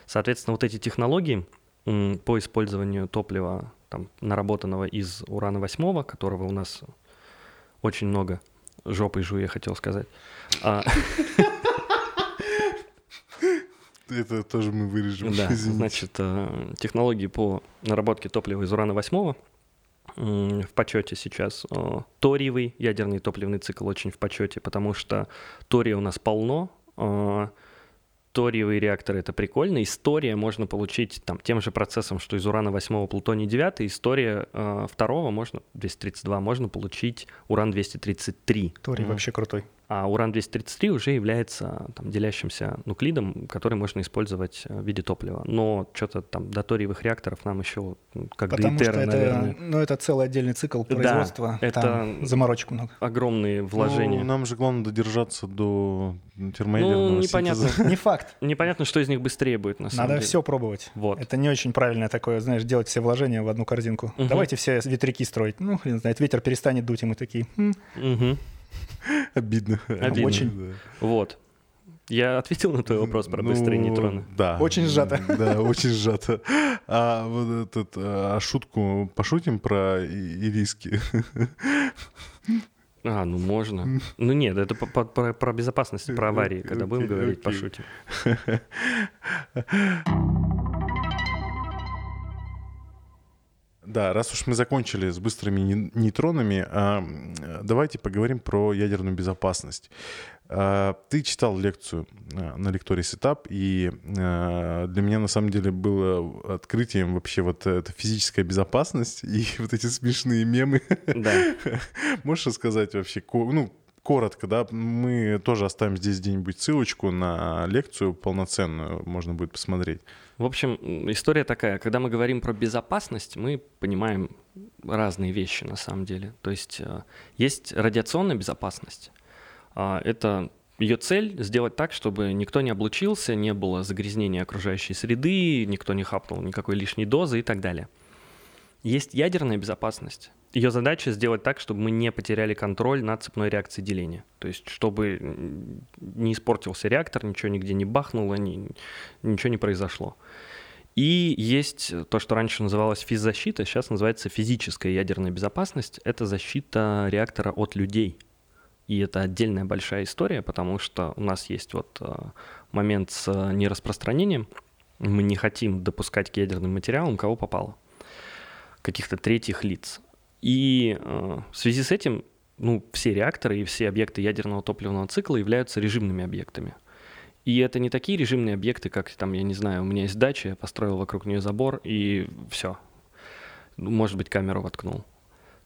Соответственно, вот эти технологии по использованию топлива, там, наработанного из урана 8, которого у нас очень много, жопой жую, я хотел сказать. А... Это тоже мы вырежем. Да, значит, э, технологии по наработке топлива из урана 8 в почете сейчас. Э, ториевый ядерный топливный цикл очень в почете, потому что тория у нас полно, э, ториевые реакторы — это прикольно. История можно получить там, тем же процессом, что из урана 8 плутоний 9. История э, второго можно, 232, можно получить уран-233. Торий mm-hmm. вообще крутой. А уран-233 уже является там, делящимся нуклидом, который можно использовать э, в виде топлива. Но что-то там до ториевых реакторов нам еще как Потому до Итера, что это, наверное. Ну, это целый отдельный цикл производства. Да, это там заморочек много. Огромные вложения. Ну, нам же главное додержаться до термоядерного Ну, непонятно. Не факт. Непонятно, что из них быстрее будет, на самом Надо деле. все пробовать. Вот. Это не очень правильное такое, знаешь, делать все вложения в одну корзинку. Мгм. Давайте все ветряки строить. Ну, хрен знает, ветер перестанет дуть, и мы такие, «М, Мгм. Обидно. Обидно. Очень. Да. Вот. Я ответил на твой вопрос про быстрые Ну, нейтроны. Да. Очень сжато. Да, очень сжато. А вот этот, а шутку пошутим про ириски? А, ну можно. Ну нет, это по- по- про, про безопасность, про аварии. Когда будем говорить, пошутим. Да, раз уж мы закончили с быстрыми не- нейтронами, а, давайте поговорим про ядерную безопасность. А, Ты читал лекцию а, на лектории Сетап, и для меня на самом деле было открытием вообще вот эта физическая безопасность и вот эти смешные мемы. Да. Можешь рассказать вообще, ну, коротко, да, мы тоже оставим здесь где-нибудь ссылочку на лекцию полноценную, можно будет посмотреть. В общем, история такая. Когда мы говорим про безопасность, мы понимаем разные вещи на самом деле. То есть э, есть радиационная безопасность. А, Это ее цель сделать так, чтобы никто не облучился, не было загрязнения окружающей среды, никто не хапнул никакой лишней дозы и так далее. Есть ядерная безопасность. Ее задача сделать так, чтобы мы не потеряли контроль над цепной реакцией деления. То есть, чтобы не испортился реактор, ничего нигде не бахнуло, ни- ничего не произошло. И есть то, что раньше называлось физзащита, сейчас называется физическая ядерная безопасность. Это защита реактора от людей. И это отдельная большая история, потому что у нас есть вот э, момент с э, нераспространением. Мы не хотим допускать к ядерным материалам кого попало, каких-то третьих лиц. И э, в связи с этим ну, все реакторы и все объекты ядерного топливного цикла являются режимными объектами. И это не такие режимные объекты, как там, я не знаю, у меня есть дача, я построил вокруг нее забор, и все. Может быть, камеру воткнул.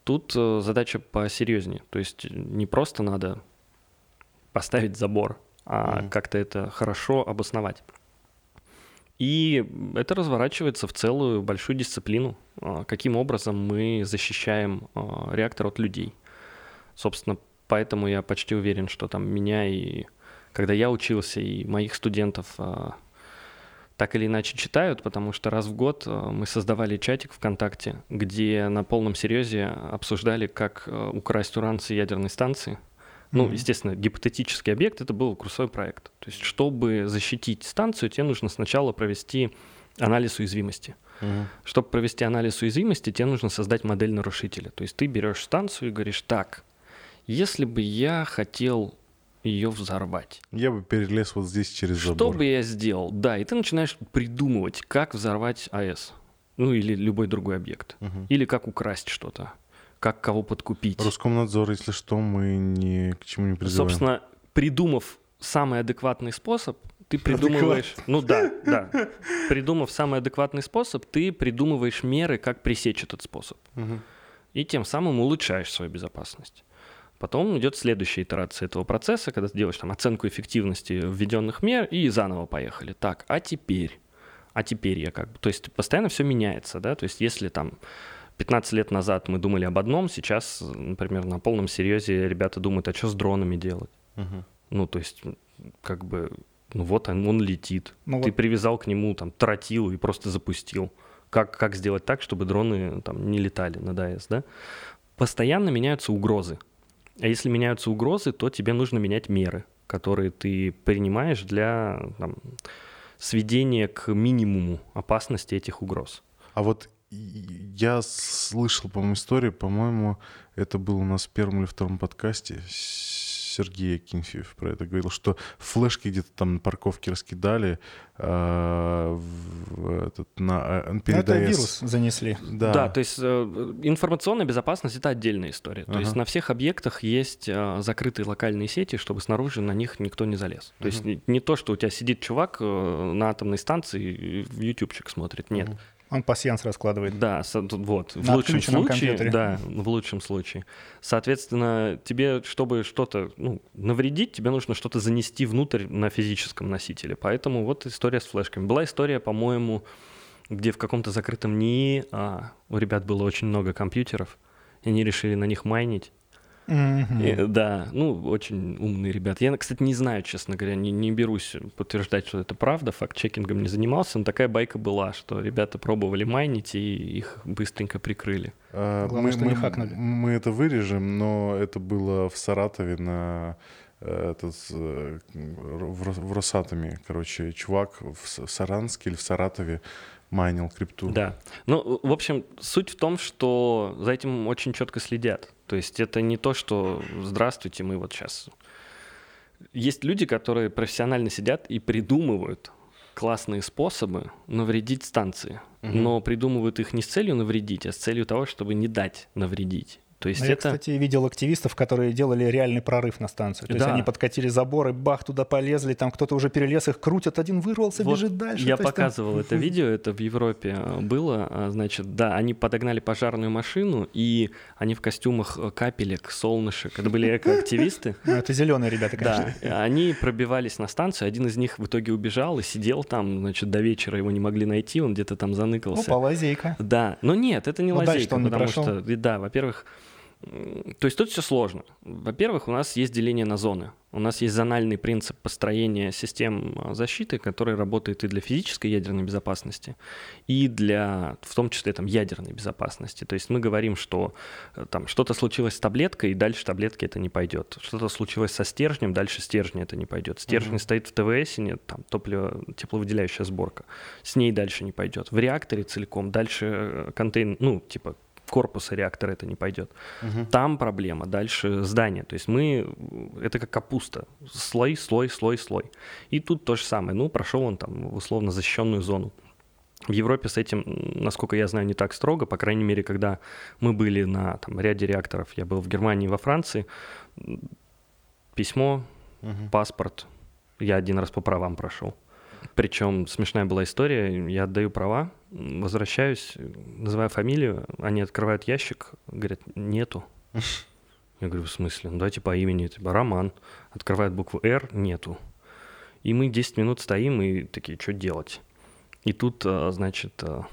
Тут э, задача посерьезнее. То есть не просто надо поставить забор, а Мгм. как-то это хорошо обосновать. И это разворачивается в целую большую дисциплину. а, Каким образом мы защищаем а, реактор от людей. Собственно, поэтому я почти уверен, что там меня и когда я учился, и моих студентов так или иначе читают, потому что раз в год мы создавали чатик ВКонтакте, где на полном серьезе обсуждали, как украсть уран с ядерной станции. Ну, естественно, гипотетический объект это был курсовой проект. То есть, чтобы защитить станцию, тебе нужно сначала провести анализ уязвимости. Mm-hmm. Чтобы провести анализ уязвимости, тебе нужно создать модель нарушителя. То есть ты берешь станцию и говоришь, так, если бы я хотел ее взорвать. Я бы перелез вот здесь через забор. Что бы я сделал? Да, и ты начинаешь придумывать, как взорвать АЭС. Ну или любой другой объект. Угу. Или как украсть что-то как кого подкупить. Роскомнадзор, если что, мы ни к чему не призываем. Собственно, придумав самый адекватный способ, ты придумываешь... Ну да, да. Придумав самый адекватный способ, ты придумываешь меры, как пресечь этот способ. Угу. И тем самым улучшаешь свою безопасность. Потом идет следующая итерация этого процесса, когда ты делаешь там оценку эффективности введенных мер и заново поехали. Так, а теперь? А теперь я как бы... То есть постоянно все меняется, да? То есть если там 15 лет назад мы думали об одном, сейчас, например, на полном серьезе ребята думают, а что с дронами делать? Угу. Ну, то есть, как бы, ну вот он, он летит. Ну, Ты вот. привязал к нему там тротилу и просто запустил. Как, как сделать так, чтобы дроны там не летали над АЭС, да? Постоянно меняются угрозы. А если меняются угрозы, то тебе нужно менять меры, которые ты принимаешь для там, сведения к минимуму опасности этих угроз. А вот я слышал, по-моему, историю, по-моему, это было у нас в первом или втором подкасте. Сергей Акинфеев про это говорил, что флешки где-то там на парковке раскидали, э, в, этот, на, э, перед Это вирус занесли. Да. да, то есть э, информационная безопасность — это отдельная история. То ага. есть на всех объектах есть э, закрытые локальные сети, чтобы снаружи на них никто не залез. То ага. есть не, не то, что у тебя сидит чувак э, на атомной станции и в ютубчик смотрит, нет. Ага. Он пассианс раскладывает. Да, вот. В лучшем случае, компьютере. да, в лучшем случае. Соответственно, тебе, чтобы что-то ну, навредить, тебе нужно что-то занести внутрь на физическом носителе. Поэтому вот история с флешками. Была история, по-моему, где в каком-то закрытом НИИ а, у ребят было очень много компьютеров, и они решили на них майнить. Mm-hmm. И, да, ну, очень умные ребята. Я, кстати, не знаю, честно говоря, не, не берусь подтверждать, что это правда, факт-чекингом не занимался, но такая байка была, что ребята пробовали майнить, и их быстренько прикрыли. А, Главное, мы, что мы, не хакнули. Мы это вырежем, но это было в Саратове на э, этот, э, в Росатоме, короче, чувак в Саранске или в Саратове майнил крипту. Да. Ну, в общем, суть в том, что за этим очень четко следят. То есть это не то, что «здравствуйте, мы вот сейчас...» Есть люди, которые профессионально сидят и придумывают классные способы навредить станции, угу. но придумывают их не с целью навредить, а с целью того, чтобы не дать навредить. То есть это... Я, кстати, видел активистов, которые делали реальный прорыв на станцию. То да. есть они подкатили заборы, бах, туда полезли, там кто-то уже перелез, их крутят, один вырвался, вот бежит дальше. Я показывал там... это видео, это в Европе было. А, значит, да, они подогнали пожарную машину, и они в костюмах э, капелек, солнышек. Это были экоактивисты. Ну, это зеленые ребята, конечно. Да, они пробивались на станцию, один из них в итоге убежал и сидел там, значит, до вечера его не могли найти, он где-то там заныкался. Опа, лазейка. Да, но нет, это не ну, лазейка, потому что, да, во-первых, то есть тут все сложно. Во-первых, у нас есть деление на зоны. У нас есть зональный принцип построения систем а, защиты, который работает и для физической ядерной безопасности, и для, в том числе, там, ядерной безопасности. То есть мы говорим, что э, там что-то случилось с таблеткой, и дальше таблетки это не пойдет. Что-то случилось со стержнем, дальше стержня это не пойдет. Стержень mm-hmm. стоит в ТВС, нет, там топливо, тепловыделяющая сборка. С ней дальше не пойдет. В реакторе целиком дальше э, контейнер, ну, типа корпуса реактора это не пойдет. Угу. Там проблема, дальше здание. То есть мы, это как капуста, слой, слой, слой, слой. И тут то же самое. Ну, прошел он там условно защищенную зону. В Европе с этим, насколько я знаю, не так строго. По крайней мере, когда мы были на там, ряде реакторов, я был в Германии во Франции, письмо, угу. паспорт, я один раз по правам прошел. Причем смешная была история, я отдаю права, возвращаюсь, называю фамилию, они открывают ящик, говорят, нету. Я говорю, в смысле? Ну, дайте по имени, типа, Роман. Открывают букву «Р», нету. И мы 10 минут стоим и такие, что делать? И тут, а, значит, а,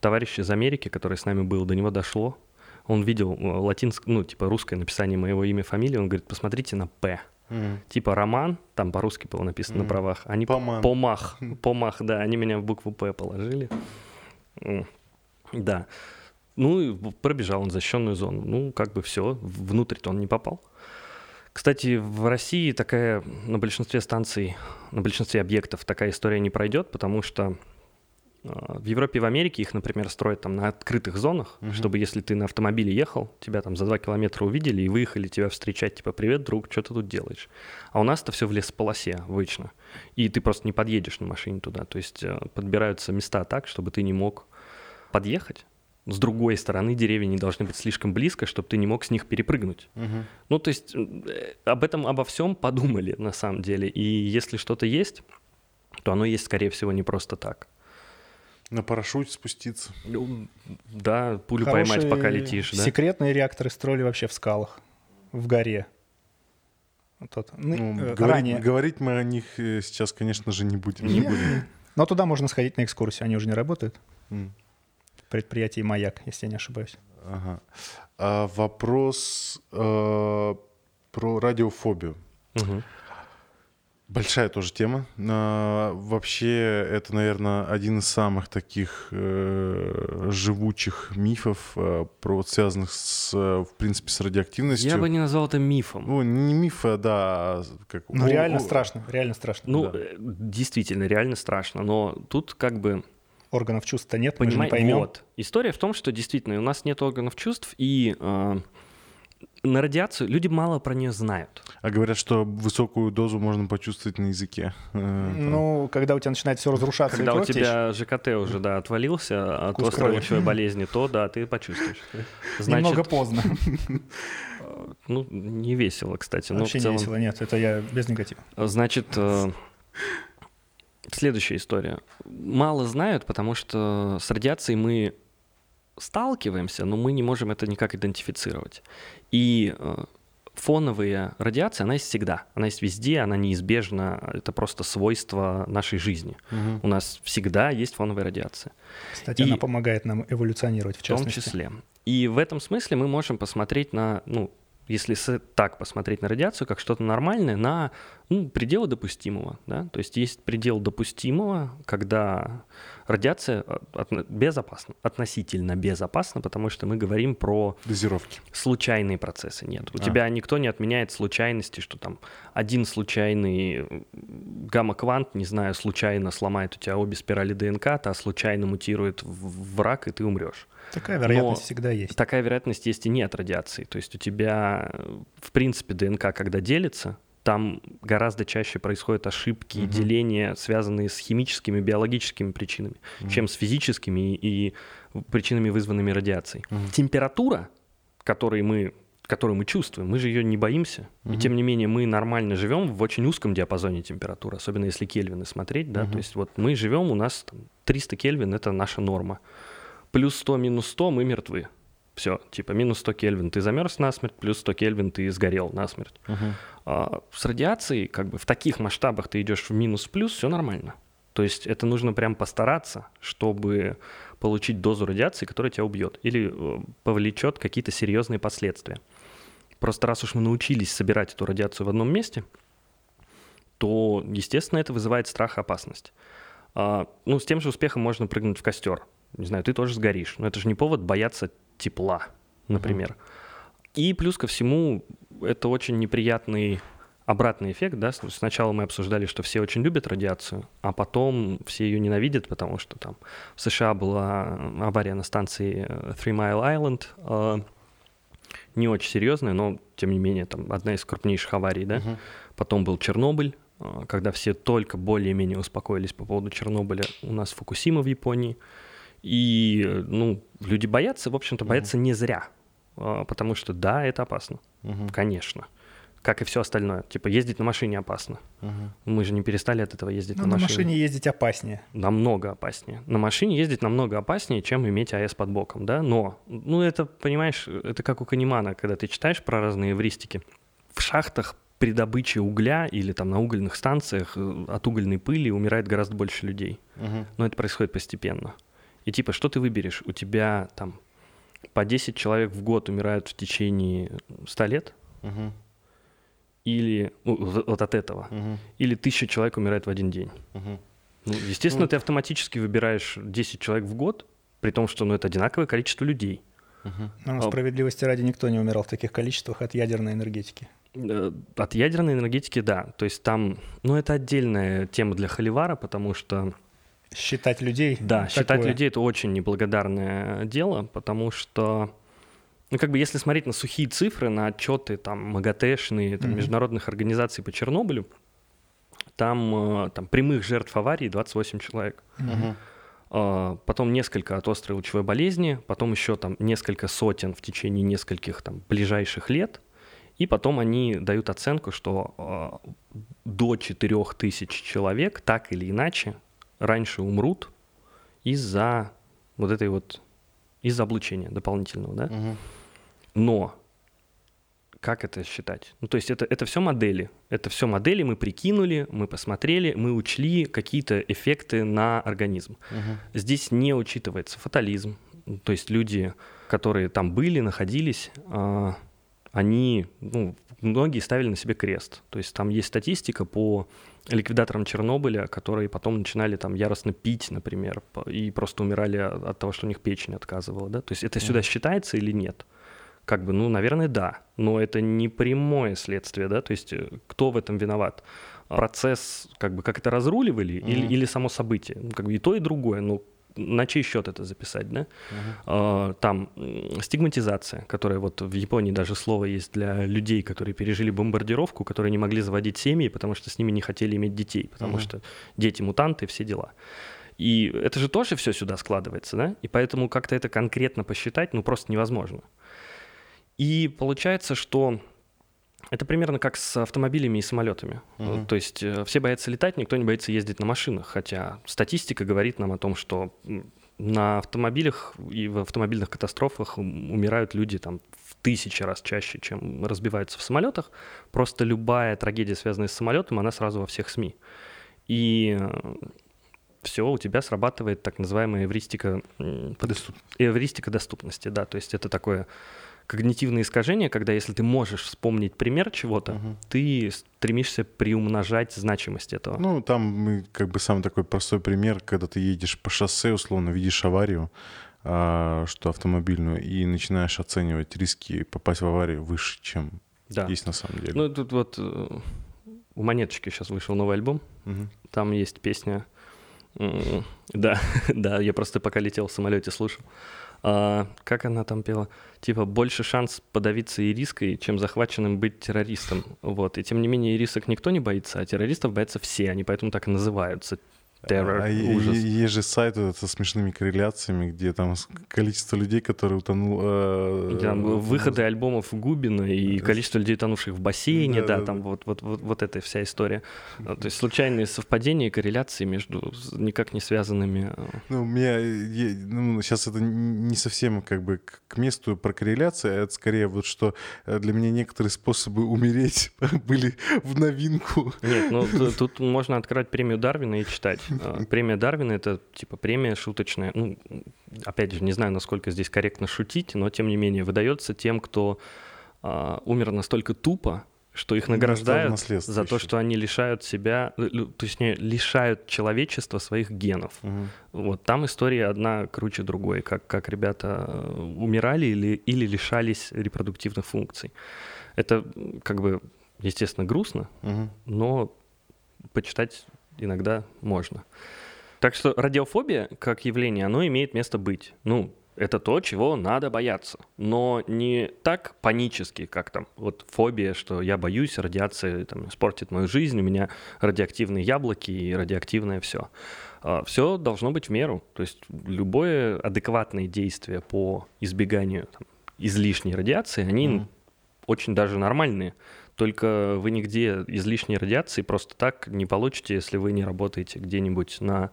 товарищ из Америки, который с нами был, до него дошло. Он видел а, латинское, ну, типа, русское написание моего имя, фамилии. Он говорит, посмотрите на «П». Типа роман, там по-русски было написано на Мгм. правах. Они Поман. Помах. Помах, да. Они меня в букву П положили. Да. Ну, и пробежал он защищенную зону. Ну, как бы все, внутрь-то он не попал. Кстати, в России такая на большинстве станций, на большинстве объектов такая история не пройдет, потому что в Европе и в Америке их, например, строят там на открытых зонах, Мгм. чтобы если ты на автомобиле ехал, тебя там за два километра увидели и выехали тебя встречать, типа, привет, друг, что ты тут делаешь? А у нас это все в лесополосе обычно. И ты просто не подъедешь на машине туда. То есть э, подбираются места так, чтобы ты не мог подъехать. С другой стороны, деревья не должны быть слишком близко, чтобы ты не мог с них перепрыгнуть. Мгм. Ну, то есть э, об этом, обо всем подумали на самом деле. И если что-то есть, то оно есть, скорее всего, не просто так. На парашюте спуститься. Ну, Да, пулю Хорошие поймать, пока летишь, да? Секретные реакторы строили вообще в скалах, в горе. Вот тот. Ну, Ну, э, говорить, ранее. говорить мы о них э, сейчас, конечно же, не будем. Не будем. Но туда можно сходить на экскурсию, они уже не работают. М. Предприятие «Маяк», если я не ошибаюсь. Ага. А вопрос э, про радиофобию. Мгм. Большая тоже тема. А, вообще, это, наверное, один из самых таких э, живучих мифов, э, про, вот, связанных с, э, в принципе, с радиоактивностью. Я бы не назвал это мифом. Ну, не миф, а да, как... Ну, реально о- страшно, реально страшно. Ну, да. э, действительно, реально страшно. Но тут как бы Органов чувств-то нет, мы же не Понимаете, поймем. вот. История в том, что действительно у нас нет органов чувств, и э, на радиацию люди мало про нее знают. А говорят, что высокую дозу можно почувствовать на языке. Э. Ну, когда у тебя начинает все разрушаться Когда и у тебя ЖКТ уже, да, отвалился от Вкус острой крови. лучевой болезни, то да, ты почувствуешь. немного поздно. ну, не весело, кстати. но в Вообще не целом- весело, нет, это я без негатива. Значит, э, следующая история. Мало знают, потому что с радиацией мы сталкиваемся, но мы не можем это никак идентифицировать. И э, фоновая радиация, она есть всегда. Она есть везде, она неизбежна. Это просто свойство нашей жизни. Мгм. У нас всегда есть фоновая радиация. Кстати, И- она помогает нам эволюционировать, в В том частности. числе. И в этом смысле мы можем посмотреть на, ну, если так посмотреть на радиацию, как что-то нормальное, на ну, пределы допустимого. Да? То есть есть предел допустимого, когда радиация отно- безопасна, относительно безопасна, потому что мы говорим про Дозировки. случайные процессы. Нет, у А. тебя никто не отменяет случайности, что там один случайный гамма-квант, не знаю, случайно сломает у тебя обе спирали ДНК, та случайно мутирует в рак, и ты умрешь. Такая вероятность Но всегда есть. Такая вероятность есть и не от радиации. То есть у тебя, э, в принципе, ДНК, когда делится, там гораздо чаще происходят ошибки и Мгм. деления, связанные с химическими, биологическими причинами, чем с физическими и причинами, вызванными радиацией. Мгм. Температура, которой мы которую мы чувствуем, мы же ее не боимся. И Мгм. тем не менее мы нормально живем в очень узком диапазоне температуры, особенно если кельвины смотреть, да, Мгм. то есть вот мы живем, у нас там 300 кельвин это наша норма. Плюс 100, минус 100 мы мертвы. Все, типа минус 100 кельвин ты замерз насмерть, плюс 100 кельвин ты сгорел насмерть. Мгм. А с радиацией, как бы в таких масштабах ты идешь в минус плюс, все нормально. То есть это нужно прям постараться, чтобы получить дозу радиации, которая тебя убьет или э, повлечет какие-то серьезные последствия. Просто раз уж мы научились собирать эту радиацию в одном месте, то, естественно, это вызывает страх и опасность. А, ну, с тем же успехом можно прыгнуть в костер. Не знаю, ты тоже сгоришь. Но это же не повод бояться тепла, например. И плюс ко всему, это очень неприятный обратный эффект, да, сначала мы обсуждали, что все очень любят радиацию, а потом все ее ненавидят, потому что там в США была авария на станции э, Three Mile Island, э, не очень серьезная, но тем не менее там одна из крупнейших аварий, да. Мгм. Потом был Чернобыль, э, когда все только более-менее успокоились по поводу Чернобыля. У нас Фукусима в Японии. И, э, ну, люди боятся, в общем-то, боятся не зря. э, Потому что, да, это опасно, Мгм. конечно. Как и все остальное. Типа, ездить на машине опасно. Мгм. Мы же не перестали от этого ездить Ну, на на машине. машине ездить опаснее. Намного опаснее. На машине ездить намного опаснее, чем иметь АЭС под боком, да? Но, ну, это, понимаешь, это как у Канемана, когда ты читаешь про разные эвристики. В шахтах при добыче угля или там на угольных станциях э, от угольной пыли умирает гораздо больше людей. Мгм. Но это происходит постепенно. И типа, что ты выберешь? У тебя там по 10 человек в год умирают в течение 100 лет? Мгм. или ну, вот от этого, Мгм. или тысяча человек умирает в один день. Мгм. Ну, естественно, Ну, ты автоматически выбираешь 10 человек в год, при том, что ну, это одинаковое количество людей. Но А- справедливости ради никто не умирал в таких количествах от ядерной энергетики. Э, От ядерной энергетики, да. То есть там, ну, это отдельная тема для Холивара, потому что, Считать людей. да, такое. считать людей это очень неблагодарное дело, потому что, ну, как бы, если смотреть на сухие цифры, на отчеты там МАГАТЭшные, там, Мгм. международных организаций по Чернобылю, там, э, там прямых жертв аварии 28 человек. А, потом несколько от острой лучевой болезни, потом еще там несколько сотен в течение нескольких там ближайших лет, и потом они дают оценку, что а, до 4000 человек так или иначе раньше умрут из-за вот этой вот, из-за облучения дополнительного, да? Мгм. Но как это считать? Ну, то есть это, это все модели. Это все модели, мы прикинули, мы посмотрели, мы учли какие-то эффекты на организм. Мгм. Здесь не учитывается фатализм. То есть люди, которые там были, находились, а, они, ну, многие ставили на себе крест. То есть там есть статистика по ликвидаторам Чернобыля, которые потом начинали там яростно пить, например, и просто умирали от того, что у них печень отказывала. Да? То есть это сюда считается или нет? Как бы, ну, наверное, да, но это не прямое следствие, да, то есть э, кто в этом виноват? Процесс, как бы, как это разруливали или, Мгм. или само событие? Ну, как бы и то, и другое, ну, на чей счет это записать, да? А, Там стигматизация, которая вот в Японии даже слово есть для людей, которые пережили бомбардировку, которые не могли заводить семьи, потому что с ними не хотели иметь детей, потому Мгм. что дети мутанты, все дела. И это же тоже все сюда складывается, да? И поэтому как-то это конкретно посчитать, ну, просто невозможно. И получается, что это примерно как с автомобилями и самолетами. Мгм. То есть э, все боятся летать, никто не боится ездить на машинах, хотя статистика говорит нам о том, что на автомобилях и в автомобильных катастрофах ум- умирают люди там в тысячи раз чаще, чем разбиваются в самолетах. Просто любая трагедия, связанная с самолетом, она сразу во всех СМИ. И все, у тебя срабатывает так называемая эвристика, Доступ- эвристика доступности, да, то есть это такое когнитивное искажение, когда если ты можешь вспомнить пример чего-то, Мгм. ты стремишься приумножать значимость этого. Ну, там мы, как бы самый такой простой пример, когда ты едешь по шоссе, условно, видишь аварию, а, что автомобильную, и начинаешь оценивать риски попасть в аварию выше, чем да. есть на самом деле. Ну, тут вот э, у Монеточки сейчас вышел новый альбом, Мгм. там есть песня, да, да, я просто пока летел в самолете слушал. А, как она там пела? Типа, больше шанс подавиться ириской, чем захваченным быть террористом. Вот. И тем не менее, ирисок никто не боится, а террористов боятся все. Они поэтому так и называются. Террор, А ужас. есть же сайт вот со смешными корреляциями, где там количество людей, которые утонуло... И Там выходы альбомов Губина и Э, количество людей, тонувших в бассейне, да, Да-да-да. там вот, вот, вот, вот эта вся история. А, То есть случайные совпадения и корреляции между никак не связанными. Ну, у меня е- ну, сейчас это не совсем как бы к месту про корреляцию, а это скорее вот что э, для меня некоторые способы умереть были в новинку. Нет, ну тут можно открывать премию Дарвина и читать. А, Премия Дарвина это типа премия шуточная. Ну, опять же, не знаю, насколько здесь корректно шутить, но тем не менее выдается тем, кто а, умер настолько тупо, что их Ну, награждают за то, еще. что они лишают себя, точнее, лишают человечества своих генов. Мгм. Вот там история одна круче другой, как, как ребята э, умирали или, или лишались репродуктивных функций. Это как бы, естественно, грустно, Мгм. но почитать иногда можно. Так что радиофобия как явление, оно имеет место быть. Ну, это то, чего надо бояться. Но не так панически, как там вот фобия, что я боюсь, радиация там, испортит мою жизнь, у меня радиоактивные яблоки и радиоактивное все. Все должно быть в меру. То есть любое адекватное действие по избеганию там, излишней радиации, они Мгм. очень даже нормальные. Только вы нигде излишней радиации просто так не получите, если вы не работаете где-нибудь на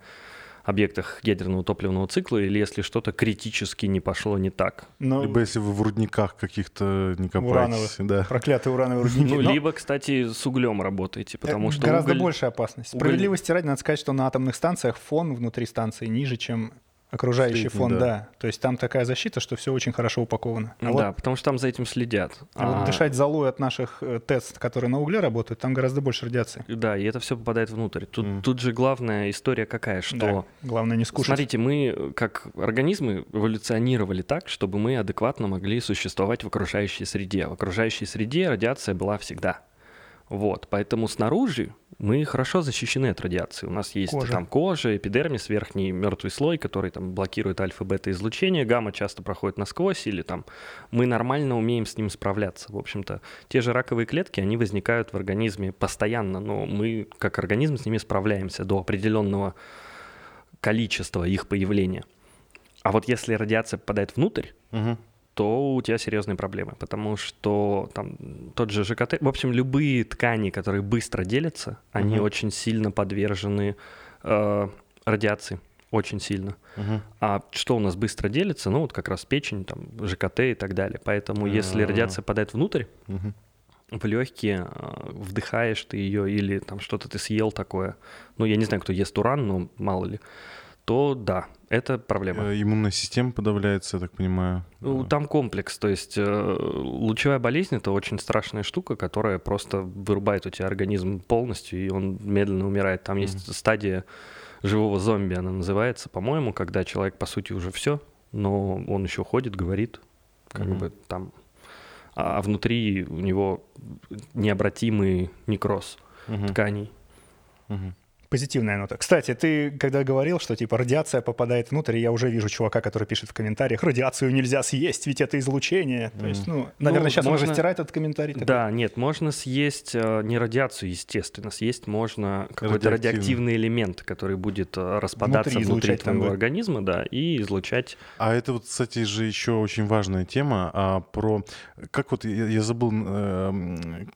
объектах ядерного топливного цикла или если что-то критически не пошло не так. Но Либо если вы в рудниках каких-то не Урановых. копаетесь. Да. проклятые урановые рудники. Ну, Но либо, кстати, с углем работаете, потому э, что гораздо уголь- большая опасность. уголь- Справедливости ради, надо сказать, что на атомных станциях фон внутри станции ниже, чем окружающий Средний, фон, да. да. То есть там такая защита, что все очень хорошо упаковано. А да, вот, потому что там за этим следят. а вот А, дышать золой от наших э, тест, которые на угле работают, там гораздо больше радиации. Да, и это все попадает внутрь. Тут, Мгм. тут же главная история какая, что... Да, Главное не скушать. Смотрите, мы э, как организмы эволюционировали так, чтобы мы адекватно могли существовать в окружающей среде. В окружающей среде радиация была всегда. Вот, поэтому снаружи мы хорошо защищены от радиации. У нас есть Кожа. там кожа, эпидермис, верхний мертвый слой, который там блокирует альфа-бета излучение, гамма часто проходит насквозь, или там мы нормально умеем с ним справляться. В общем-то, те же раковые клетки, они возникают в организме постоянно, но мы как организм с ними справляемся до определенного количества их появления. А вот если радиация попадает внутрь, Мгм. То у тебя серьезные проблемы, потому что там тот же ЖКТ, в общем, любые ткани, которые быстро делятся, они очень сильно подвержены э, радиации, очень сильно. Мгм. А что у нас быстро делится? Ну вот как раз печень, там ЖКТ и так далее. Поэтому если А. радиация попадает внутрь, Мгм. в легкие, э, вдыхаешь ты ее или там что-то ты съел такое, ну я не знаю, кто ест уран, но мало ли, то да, это проблема. Э, Иммунная система подавляется, я так понимаю. Ну, Там комплекс, то есть э, лучевая болезнь это очень страшная штука, которая просто вырубает у тебя организм полностью, и он медленно умирает. Там есть стадия живого зомби, она называется, по-моему, когда человек, по сути, уже все, но он еще ходит, говорит, как Мгм. бы там, а внутри у него необратимый некроз Мгм. тканей. Мгм. Позитивная нота. Кстати, ты когда говорил, что типа радиация попадает внутрь, я уже вижу чувака, который пишет в комментариях, радиацию нельзя съесть, ведь это излучение. То есть, ну, наверное, Ну, сейчас он уже можно- стирает этот комментарий. такой. Да, нет, можно съесть э, не радиацию, естественно, съесть можно какой-то Радиоактивный. элемент, который будет э, распадаться Внутри внутри, там твоего будет. организма, да, и излучать. А это вот, кстати, же еще очень важная тема а, про как вот я, я забыл э,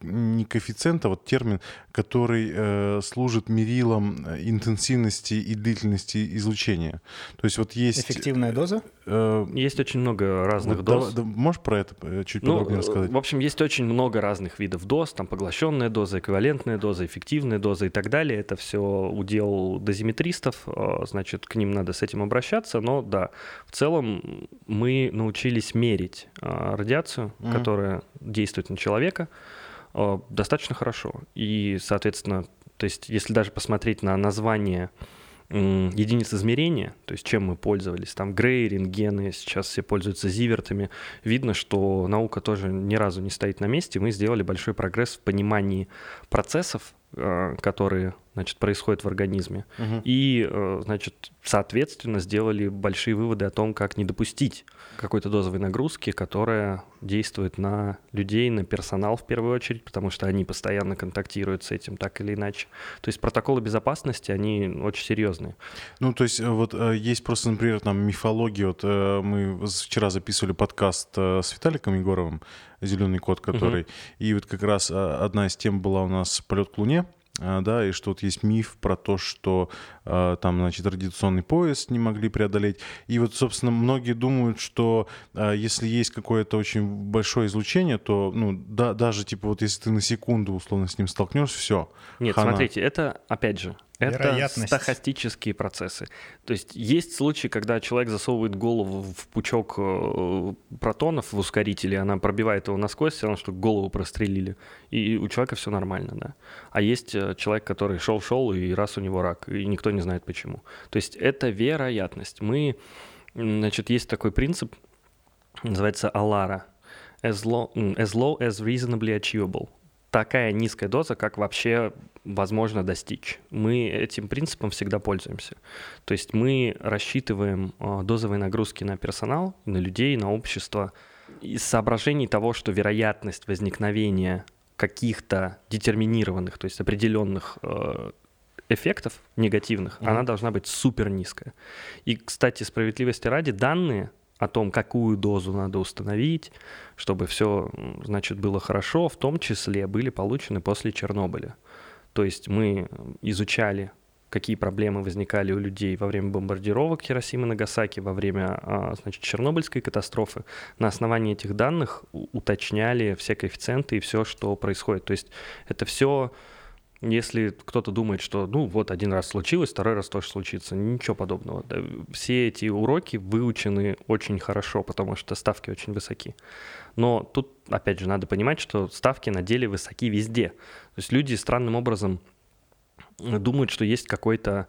не коэффициент, а вот термин, который э, служит мерилом интенсивности и длительности излучения. То есть вот есть. Эффективная доза? э, Есть очень много разных вот доз. давай- да, можешь про это э, чуть Ну, подробнее э, рассказать? в общем, есть очень много разных видов доз, там поглощенная доза, эквивалентная доза, эффективная доза и так далее. Это все удел дозиметристов, э, значит, к ним надо с этим обращаться, но да, в целом мы научились мерить э, радиацию, Мгм. которая действует на человека, э, достаточно хорошо. И, соответственно, то есть, если даже посмотреть на название единиц измерения, то есть чем мы пользовались, там Грей, рентгены, сейчас все пользуются зивертами, видно, что наука тоже ни разу не стоит на месте, мы сделали большой прогресс в понимании процессов, э, которые значит, происходят в организме, Мгм. и, э, значит, соответственно, сделали большие выводы о том, как не допустить какой-то дозовой нагрузки, которая действует на людей, на персонал в первую очередь, потому что они постоянно контактируют с этим так или иначе. То есть протоколы безопасности, они очень серьезные. Ну, то есть э, вот э, есть просто, например, там мифология. Вот мы вчера записывали подкаст с Виталиком Егоровым, «Зеленый кот», который... И вот как раз одна из тем была у нас «Полет к Луне», да, и что вот есть миф про то, что э, там, значит, радиационный пояс не могли преодолеть. И вот, собственно, многие думают, что э, если есть какое-то очень большое излучение, то, ну, да, даже, типа, вот если ты на секунду, условно, с ним столкнешься, все. Нет, Хана. смотрите, это, опять же, это стахастические процессы. То есть есть случаи, когда человек засовывает голову в пучок э, протонов в ускорителе, она пробивает его насквозь, все равно, что голову прострелили, и у человека все нормально, да. А есть э, человек, который шел-шел, и раз у него рак, и никто не знает почему. То есть это вероятность. Мы, значит, есть такой принцип, называется ALARA. As low, as low as reasonably achievable. Такая низкая доза, как вообще возможно достичь. Мы этим принципом всегда пользуемся. То есть мы рассчитываем э, дозовые нагрузки на персонал, на людей, на общество из соображений того, что вероятность возникновения каких-то детерминированных, то есть определенных э, эффектов негативных, Мгм. она должна быть супер низкая. И, кстати, справедливости ради, данные о том, какую дозу надо установить, чтобы все, значит, было хорошо, в том числе были получены после Чернобыля. То есть мы изучали, какие проблемы возникали у людей во время бомбардировок Хиросимы и Нагасаки, во время, а, значит, Чернобыльской катастрофы. На основании этих данных уточняли все коэффициенты и все, что происходит. То есть это все Если кто-то думает, что ну вот один раз случилось, второй раз тоже случится, ничего подобного. Все эти уроки выучены очень хорошо, потому что ставки очень высоки. Но тут, опять же, надо понимать, что ставки на деле высоки везде. То есть люди странным образом думают, что есть какой-то,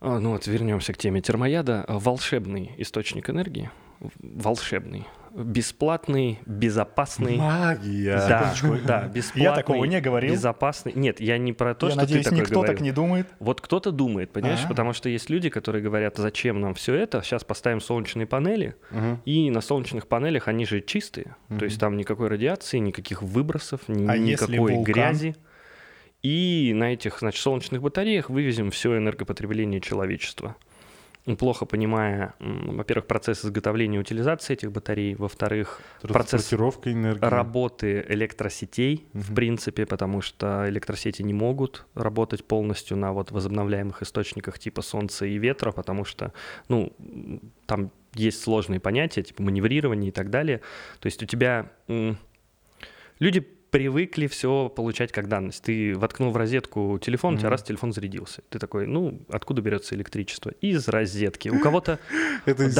а, ну вот вернемся к теме термояда, волшебный источник энергии, волшебный, бесплатный, безопасный. Магия. Да, да, бесплатный. Я такого не говорил. Безопасный. Нет, я не про то, я что надеюсь, ты такое никто говорил. так не думает. Вот кто-то думает, понимаешь, А. потому что есть люди, которые говорят, зачем нам все это, сейчас поставим солнечные панели, Мгм. и на солнечных панелях они же чистые, то есть там никакой радиации, никаких выбросов, ни- А никакой грязи. И на этих, значит, солнечных батареях вывезем все энергопотребление человечества. Плохо понимая, во-первых, процесс изготовления и утилизации этих батарей, во-вторых, процесс энергии. работы электросетей, в принципе, потому что электросети не могут работать полностью на вот возобновляемых источниках типа солнца и ветра, потому что, ну, там есть сложные понятия, типа маневрирование и так далее. То есть у тебя люди привыкли все получать как данность. Ты воткнул в розетку телефон, у тебя раз телефон зарядился. Ты такой, ну, откуда берется электричество? Из розетки. У кого-то Это из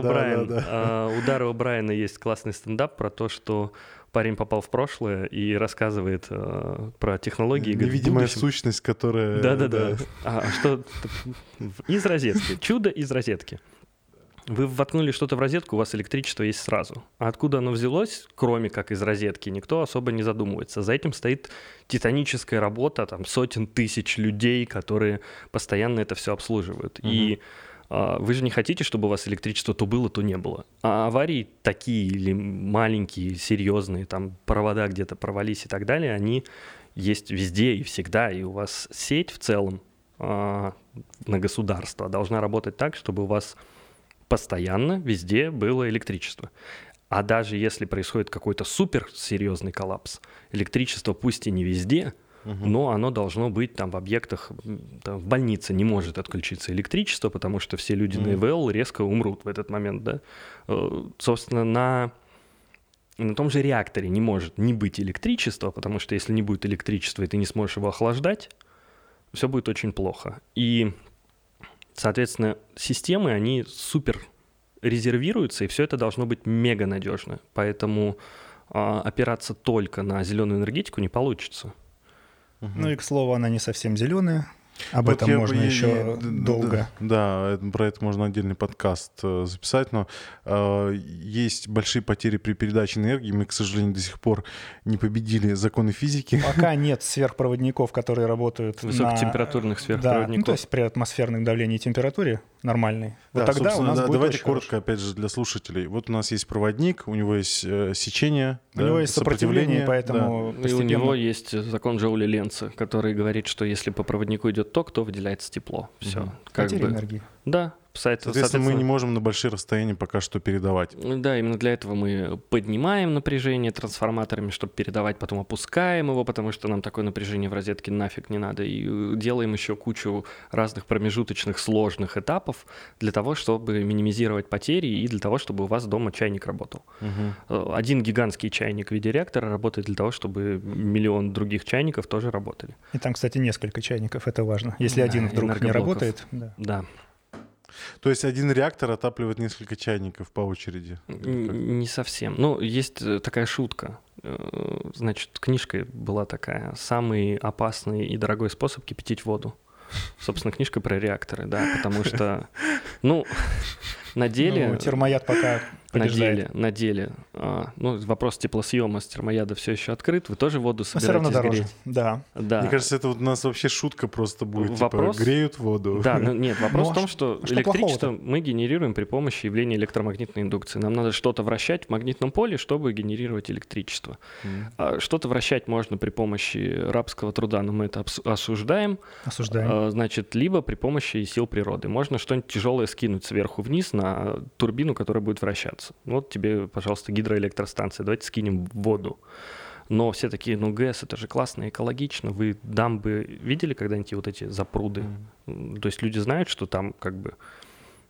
О'Брайен. Дара. А, У Дара О'Брайена есть классный стендап про то, что парень попал в прошлое и рассказывает э, про технологии. говорит, Невидимая сущность, которая... Да-да-да. А а что? Из розетки. Чудо из розетки. Вы воткнули что-то в розетку, у вас электричество есть сразу. А откуда оно взялось, кроме как из розетки, никто особо не задумывается. За этим стоит титаническая работа, там сотен тысяч людей, которые постоянно это все обслуживают. И а, вы же не хотите, чтобы у вас электричество то было, то не было. А аварии такие или маленькие, серьезные, там провода где-то порвались и так далее, они есть везде и всегда. И у вас сеть в целом а, на государство должна работать так, чтобы у вас постоянно везде было электричество. А даже если происходит какой-то супер серьезный коллапс, электричество пусть и не везде, но оно должно быть там в объектах, там, в больнице не может отключиться электричество, потому что все люди на ИВЛ резко умрут в этот момент, да. Э, Собственно, на на том же реакторе не может не быть электричества, потому что если не будет электричества, и ты не сможешь его охлаждать, все будет очень плохо. И, соответственно, системы, они супер резервируются, и все это должно быть мега надежно. Поэтому а, опираться только на зеленую энергетику не получится. Ну и, к слову, она не совсем зеленая. Об Вот этом я можно я- еще я- д- долго. Да, да, про это можно отдельный подкаст э, записать, но э, есть большие потери при передаче энергии. Мы, к сожалению, до сих пор не победили законы физики. Пока нет сверхпроводников, которые работают Высокотемпературных на... сверхпроводников. Да, ну, то есть при атмосферном давлении и температуре нормальной. Вот Да, тогда у нас да, будет давайте очень коротко, хорошо. опять же, для слушателей. Вот у нас есть проводник, у него есть э, сечение, У да, него есть сопротивление, да. поэтому И у постепенно... него есть закон Джоули Ленца, который говорит, что если по проводнику идет ток, то выделяется тепло. Все. Мгм. Как Потеря бы. энергии. Да, сайт- Соответственно, мы не можем на большие расстояния пока что передавать. Да, именно для этого мы поднимаем напряжение трансформаторами, чтобы передавать, потом опускаем его, потому что нам такое напряжение в розетке нафиг не надо. И э, делаем еще кучу разных промежуточных сложных этапов для того, чтобы минимизировать потери и для того, чтобы у вас дома чайник работал. Э, Один гигантский чайник в виде реактора работает для того, чтобы миллион других чайников тоже работали. И там, кстати, несколько чайников, это важно. Если Да, один вдруг не работает, да. Да. То есть один реактор отапливает несколько чайников по очереди. Не совсем. Ну, есть э, такая шутка. Э, Значит, книжка была такая «Самый опасный и дорогой способ кипятить воду». Собственно, книжка про реакторы, да, потому что, ну, на деле... Ну, термояд пока на деле, на деле. а, ну, вопрос теплосъема с термояда все еще открыт. Вы тоже воду Но все равно собираетесь дороже. греть? Да. Да. Мне кажется, это вот у нас вообще шутка просто будет. Вопрос- Типа, греют воду. Да, ну нет, вопрос Ну, а в том, что а что электричество плохого-то? мы генерируем при помощи явления электромагнитной индукции. Нам надо что-то вращать в магнитном поле, чтобы генерировать электричество. Мгм. А Что-то вращать можно при помощи рабского труда, но мы это осуждаем. Осуждаем. А, Значит, либо при помощи сил природы. Можно что-нибудь тяжелое скинуть сверху вниз на турбину, которая будет вращаться. Вот тебе, пожалуйста, гидроэлектростанция. Давайте скинем воду. Но все такие, ну ГЭС, это же классно, экологично. Вы дамбы видели когда-нибудь вот эти запруды? М, То есть люди знают, что там как бы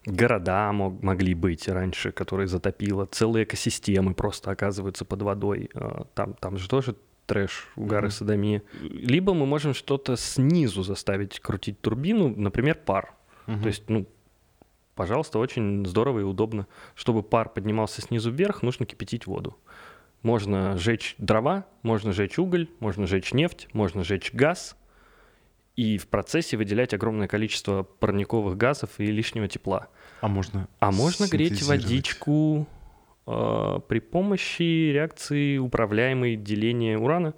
города мог- могли быть раньше, которые затопило, целые экосистемы просто оказываются под водой. А, Там, там же тоже трэш, угар и садомия. Либо мы можем что-то снизу заставить крутить турбину, например, пар. То есть, ну, пожалуйста, очень здорово и удобно. Чтобы пар поднимался снизу вверх, нужно кипятить воду. Можно жечь дрова, можно жечь уголь, можно жечь нефть, можно жечь газ и в процессе выделять огромное количество парниковых газов и лишнего тепла. А можно А можно греть водичку э, при помощи реакции управляемой деления урана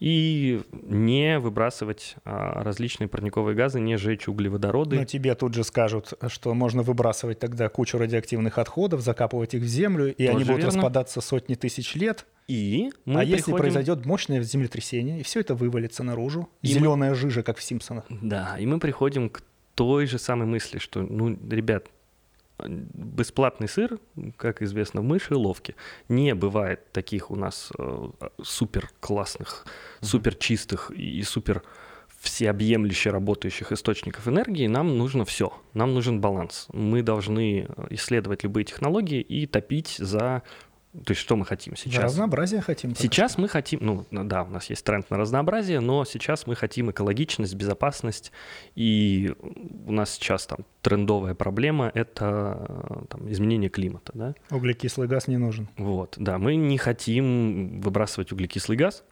и не выбрасывать а, различные парниковые газы, не жечь углеводороды. Но тебе тут же скажут, что можно выбрасывать тогда кучу радиоактивных отходов, закапывать их в землю, и они Тоже будут верно. распадаться сотни тысяч лет. И мы а если приходим- произойдет мощное землетрясение, и все это вывалится наружу, И мы- зеленая жижа, как в Симпсонах. Да, и мы приходим к той же самой мысли, что, ну, ребят, бесплатный сыр, как известно, в мышеловке. Не бывает таких у нас э, супер классных, супер чистых и супер всеобъемлюще работающих источников энергии, нам нужно все. Нам нужен баланс. Мы должны э, исследовать любые технологии и топить за... То есть что мы хотим сейчас? разнообразие хотим. Сейчас мы хотим, ну да, у нас есть тренд на разнообразие, но сейчас мы хотим экологичность, безопасность, и у нас сейчас там трендовая проблема — это э, там, изменение климата, да? что Углекислый газ не нужен. Вот, да, мы не хотим выбрасывать углекислый газ.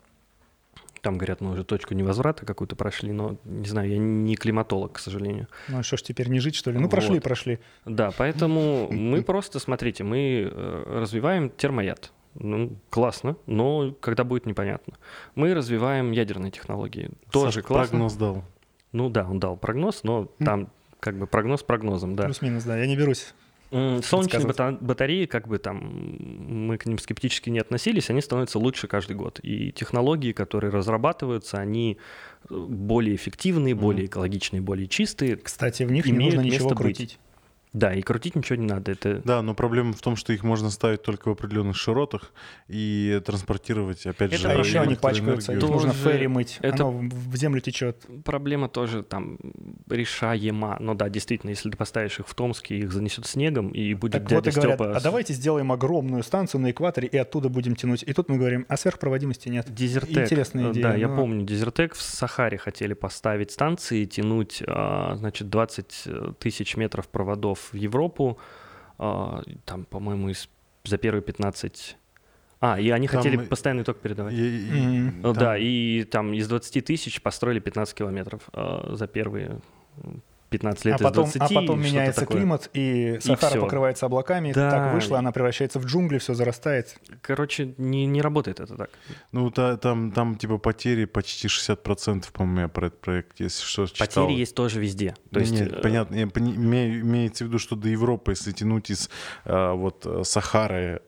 Там, говорят, мы уже точку невозврата какую-то прошли, но, не знаю, я не климатолог, к сожалению. Ну что ж, теперь не жить, что ли? Ну Вот. прошли, прошли. Да, поэтому мы просто, смотрите, мы э, развиваем термояд. Ну, классно, но когда будет непонятно. Мы развиваем ядерные технологии. Тоже Саша классно. прогноз дал. Ну да, он дал прогноз, но там как бы прогноз прогнозом, да. Плюс-минус, да. Я не берусь. Солнечные батареи, как бы там мы к ним скептически не относились, они становятся лучше каждый год. И технологии, которые разрабатываются, они э, более эффективные, более экологичные, более чистые. Кстати, в них не нужно ничего место быть. Да, и крутить ничего не надо. Это Да, но проблема в том, что их можно ставить только в определенных широтах и транспортировать, опять Это же, А еще они пачкаются, их Тоже нужно ферри мыть. это- Оно в землю течет. проблема тоже там решаема. Ну да, действительно, если ты поставишь их в Томске, их занесет снегом, и будет Так дядя вот и говорят, Степа а давайте сделаем огромную станцию на экваторе и оттуда будем тянуть. И тут мы говорим, а сверхпроводимости нет. Дезертек. Интересная Э, идея, Да, я но- помню, Дезертек в Сахаре хотели поставить станции, тянуть, а, значит, 20 тысяч метров проводов в Европу, а, там, по-моему, из- за первые 15... А, и они Там хотели постоянный ток передавать. И- и-. Ну там- Да, и там из 20 тысяч построили 15 километров а, за первые 15 лет А из потом, 20. а потом меняется такое. климат, и Сахара всё. покрывается облаками. Да. Так вышло, она превращается в джунгли, все зарастает. Короче, не, не работает это так. Ну, та- там, там, типа, потери почти 60%, по-моему, я про этот проект, если что, читал. Потери есть тоже везде. То есть, Нет, э, понятно. Я пони- имею- имеется в виду, что до Европы, если тянуть из э, вот э, Сахары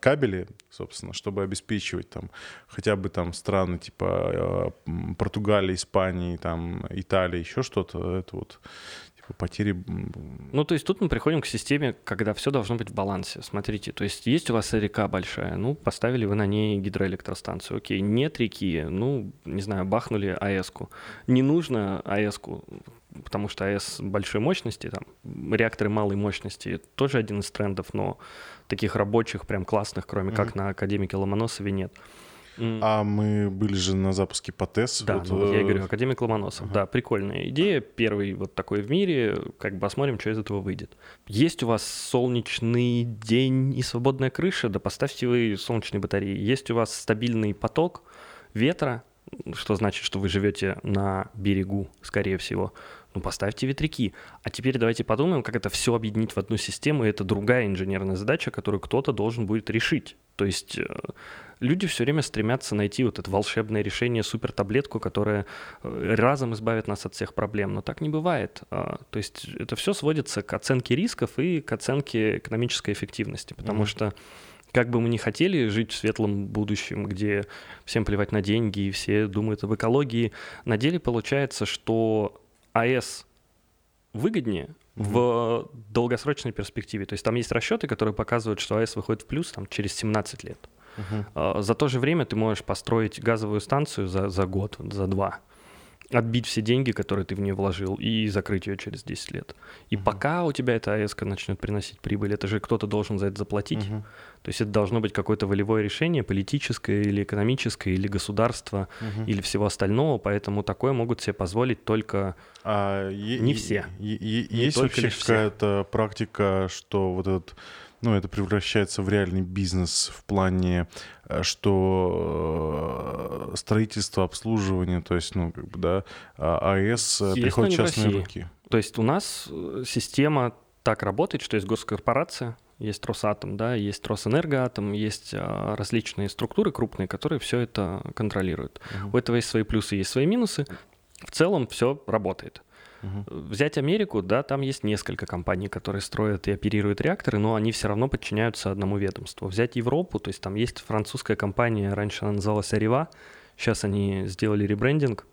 кабели, собственно, чтобы обеспечивать там хотя бы там страны типа э, Португалии, Испании, там Италии, еще что-то, это вот типа потери. Ну, то есть тут мы приходим к системе, когда все должно быть в балансе. Смотрите, то есть есть у вас река большая, ну, поставили вы на ней гидроэлектростанцию, окей. Нет реки, ну, не знаю, бахнули АЭС-ку. Не нужно АЭС-ку, потому что АЭС большой мощности, там, реакторы малой мощности, тоже один из трендов, но таких рабочих, прям классных, кроме как на Академике Ломоносове, нет. А мы были же на запуске ПАТЭС. Да, вот, ну вот я и э, говорю, Академик Ломоносов. Да, прикольная идея. Первый вот такой в мире. Как бы посмотрим, что из этого выйдет. Есть у вас солнечный день и свободная крыша, да поставьте вы солнечные батареи. Есть у вас стабильный поток ветра, что значит, что вы живете на берегу, скорее всего. Ну, поставьте ветряки. А теперь давайте подумаем, как это все объединить в одну систему. И это другая инженерная задача, которую кто-то должен будет решить. То есть э, люди все время стремятся найти вот это волшебное решение, супертаблетку, которая э, разом избавит нас от всех проблем. Но так не бывает. А, То есть это все сводится к оценке рисков и к оценке экономической эффективности. Потому Мгм. что как бы мы ни хотели жить в светлом будущем, где всем плевать на деньги и все думают об экологии, на деле получается, что АЭС выгоднее в долгосрочной перспективе. То есть там есть расчеты, которые показывают, что АЭС выходит в плюс там, через 17 лет. А, За то же время ты можешь построить газовую станцию за, за год, за два. отбить все деньги, которые ты в нее вложил, и закрыть ее через 10 лет. И пока у тебя эта АЭС начнет приносить прибыль, это же кто-то должен за это заплатить. То есть это должно быть какое-то волевое решение, политическое или экономическое, или государство, или всего остального, поэтому такое могут себе позволить только А Не е- все. е- е- Не есть только вообще какая-то практика, что вот этот, ну, это превращается в реальный бизнес в плане, э, что э, строительство, обслуживание, то есть, ну, как бы, да, а- АЭС э, Есть, приходит в частные России. руки. То есть у нас система так работает, что есть госкорпорация, есть Росатом, да, есть Росэнергоатом, есть а, различные структуры крупные, которые все это контролируют. У этого есть свои плюсы, есть свои минусы. В целом все работает. Мгм. Взять Америку, да, там есть несколько компаний, которые строят и оперируют реакторы, но они все равно подчиняются одному ведомству. Взять Европу, то есть там есть французская компания, раньше она называлась Арева, сейчас они сделали ребрендинг,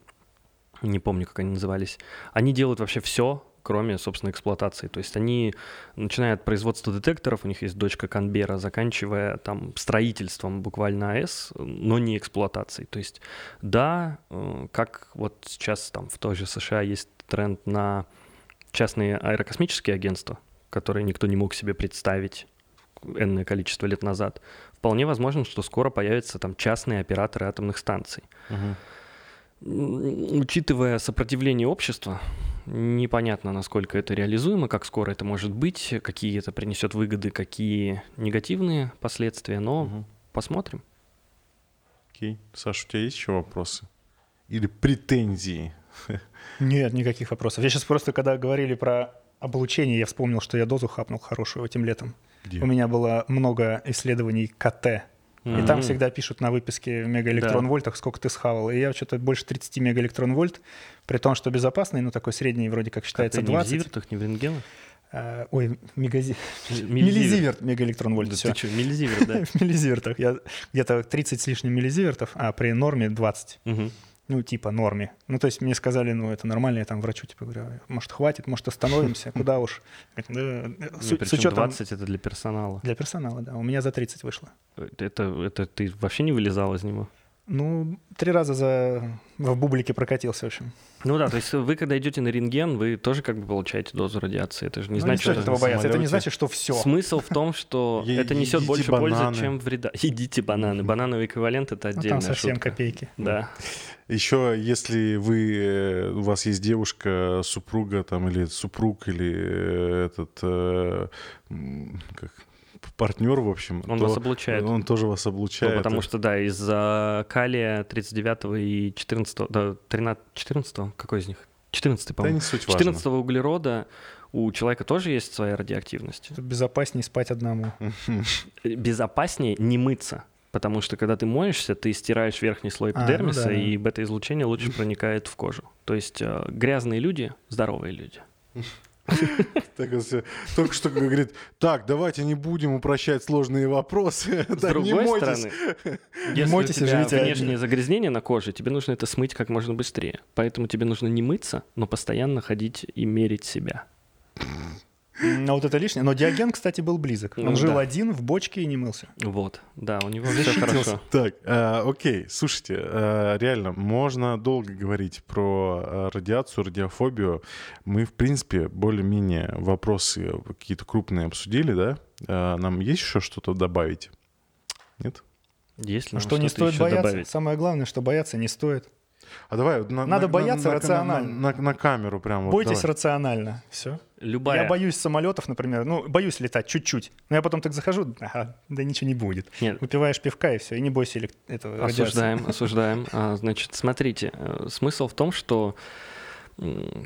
не помню, как они назывались. Они делают вообще все, кроме, собственно, эксплуатации. То есть они начинают от производства детекторов, у них есть дочка Канбера, заканчивая там строительством буквально АЭС, но не эксплуатацией. То есть да, э, как вот сейчас там в той же США есть тренд на частные аэрокосмические агентства, которые никто не мог себе представить энное количество лет назад. Вполне возможно, что скоро появятся там частные операторы атомных станций. М, Учитывая сопротивление общества, непонятно, насколько это реализуемо, как скоро это может быть, какие это принесет выгоды, какие негативные последствия, но Мгм. посмотрим. Окей. Саша, у тебя есть еще вопросы? Или претензии? Нет, никаких вопросов. Я сейчас просто, когда говорили про облучение, я вспомнил, что я дозу хапнул хорошую этим летом. Где? У меня было много исследований КТ. И там Мгм. всегда пишут на выписке в мегаэлектрон-вольтах, сколько ты схавал. И я что-то больше 30 мегаэлектрон-вольт, при том, что безопасный, ну такой средний вроде как считается Ты не в 20. зивертах, не в рентгенах? А, ой, мегази... Миллизиверт. миллизиверт мегаэлектрон-вольт. Да всё. ты что, миллизиверт, да? В миллизивертах. Я где-то 30 с лишним миллизивертов, а при норме 20. Мгм. Ну, типа норме. Ну, то есть мне сказали, ну, это нормально, я там врачу, типа, говорю, может, хватит, может, остановимся, куда уж. Говорит, «Да, Ну, С, учетом 20 это для персонала. для персонала, да. У меня за 30 вышло. Это, это ты вообще не вылезал из него? Ну, три раза за... в бублике прокатился, в общем. Ну да, то есть вы, когда идете на рентген, вы тоже как бы получаете дозу радиации. Это же не Ну, значит, стоит что... этого бояться. Это не значит, что все. Смысл в том, что это несет больше пользы, чем вреда. Едите бананы. Банановый эквивалент — это Ну, отдельная там совсем копейки. Да. Еще, если вы, э, у вас есть девушка, супруга там, или супруг, или э, этот, э, как, партнер, в общем, Он то вас облучает. Он тоже вас Ну, облучает. потому что, да, из-за калия 39 и 14, да, 13, 14, какой из них? 14, Да по-моему. не суть важно. 14 углерода у человека тоже есть своя радиоактивность. Безопаснее спать одному. Безопаснее не мыться. Потому что когда ты моешься, ты стираешь верхний слой А, ну эпидермиса, да. и бета-излучение лучше проникает в кожу. То есть э, грязные люди — здоровые люди. Только что говорит, так, давайте не будем упрощать сложные вопросы. С другой стороны, если у тебя внешнее загрязнение на коже, тебе нужно это смыть как можно быстрее. Поэтому тебе нужно не мыться, но постоянно ходить и мерить себя. А вот это лишнее. Но Диоген, кстати, был близок. Он Ну жил да. один в бочке и не мылся. Вот, да, у него все хорошо. Так, э, окей, слушайте, э, реально, можно долго говорить про э, радиацию, радиофобию. Мы, в принципе, более-менее вопросы какие-то крупные обсудили, да? Э, нам есть еще что-то добавить? Нет? Есть ли что не стоит бояться? добавить? Самое главное, что бояться не стоит. А давай вот на, Надо на- бояться на- на- рационально. На, на- на камеру прям вот. Бойтесь давай. рационально. Все. Любая... Я боюсь самолетов, например. Ну, боюсь летать чуть-чуть. Но я потом так захожу, ага, да ничего не будет. Нет, Выпиваешь пивка и все, и не бойся элек- этого радиации. Осуждаем, осуждаем. А, Значит, смотрите, э, смысл в том, что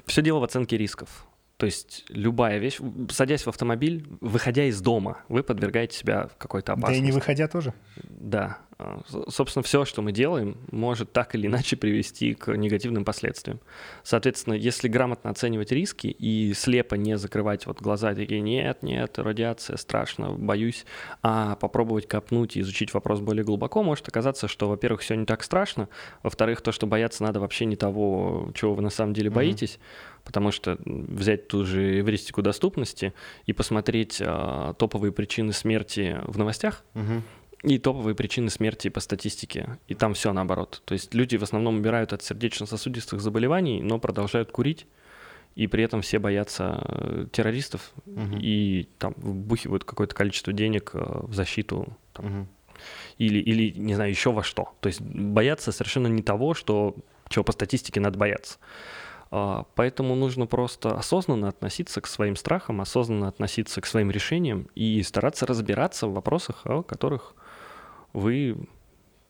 все дело в оценке рисков. То есть любая вещь, садясь в автомобиль, выходя из дома, вы подвергаете себя какой-то Да и опасности. не выходя тоже. Да. А, Собственно, все, что мы делаем, может так или иначе привести к негативным последствиям. Соответственно, если грамотно оценивать риски и слепо не закрывать вот глаза, такие, нет, нет, радиация, страшно, боюсь, а попробовать копнуть и изучить вопрос более глубоко, может оказаться, что, во-первых, все не так страшно, во-вторых, то, что бояться надо вообще не того, чего вы на самом деле боитесь, потому что взять ту же эвристику доступности и посмотреть а, топовые причины смерти в новостях, Мгм. И топовые причины смерти по статистике. И там все наоборот. То есть люди в основном умирают от сердечно-сосудистых заболеваний, но продолжают курить. И при этом все боятся э, террористов Мгм. и там вбухивают какое-то количество денег э, в защиту там, Мгм. или, или, не знаю, еще во что. То есть бояться совершенно не того, что, чего по статистике надо бояться. А, Поэтому нужно просто осознанно относиться к своим страхам, осознанно относиться к своим решениям и стараться разбираться в вопросах, о которых вы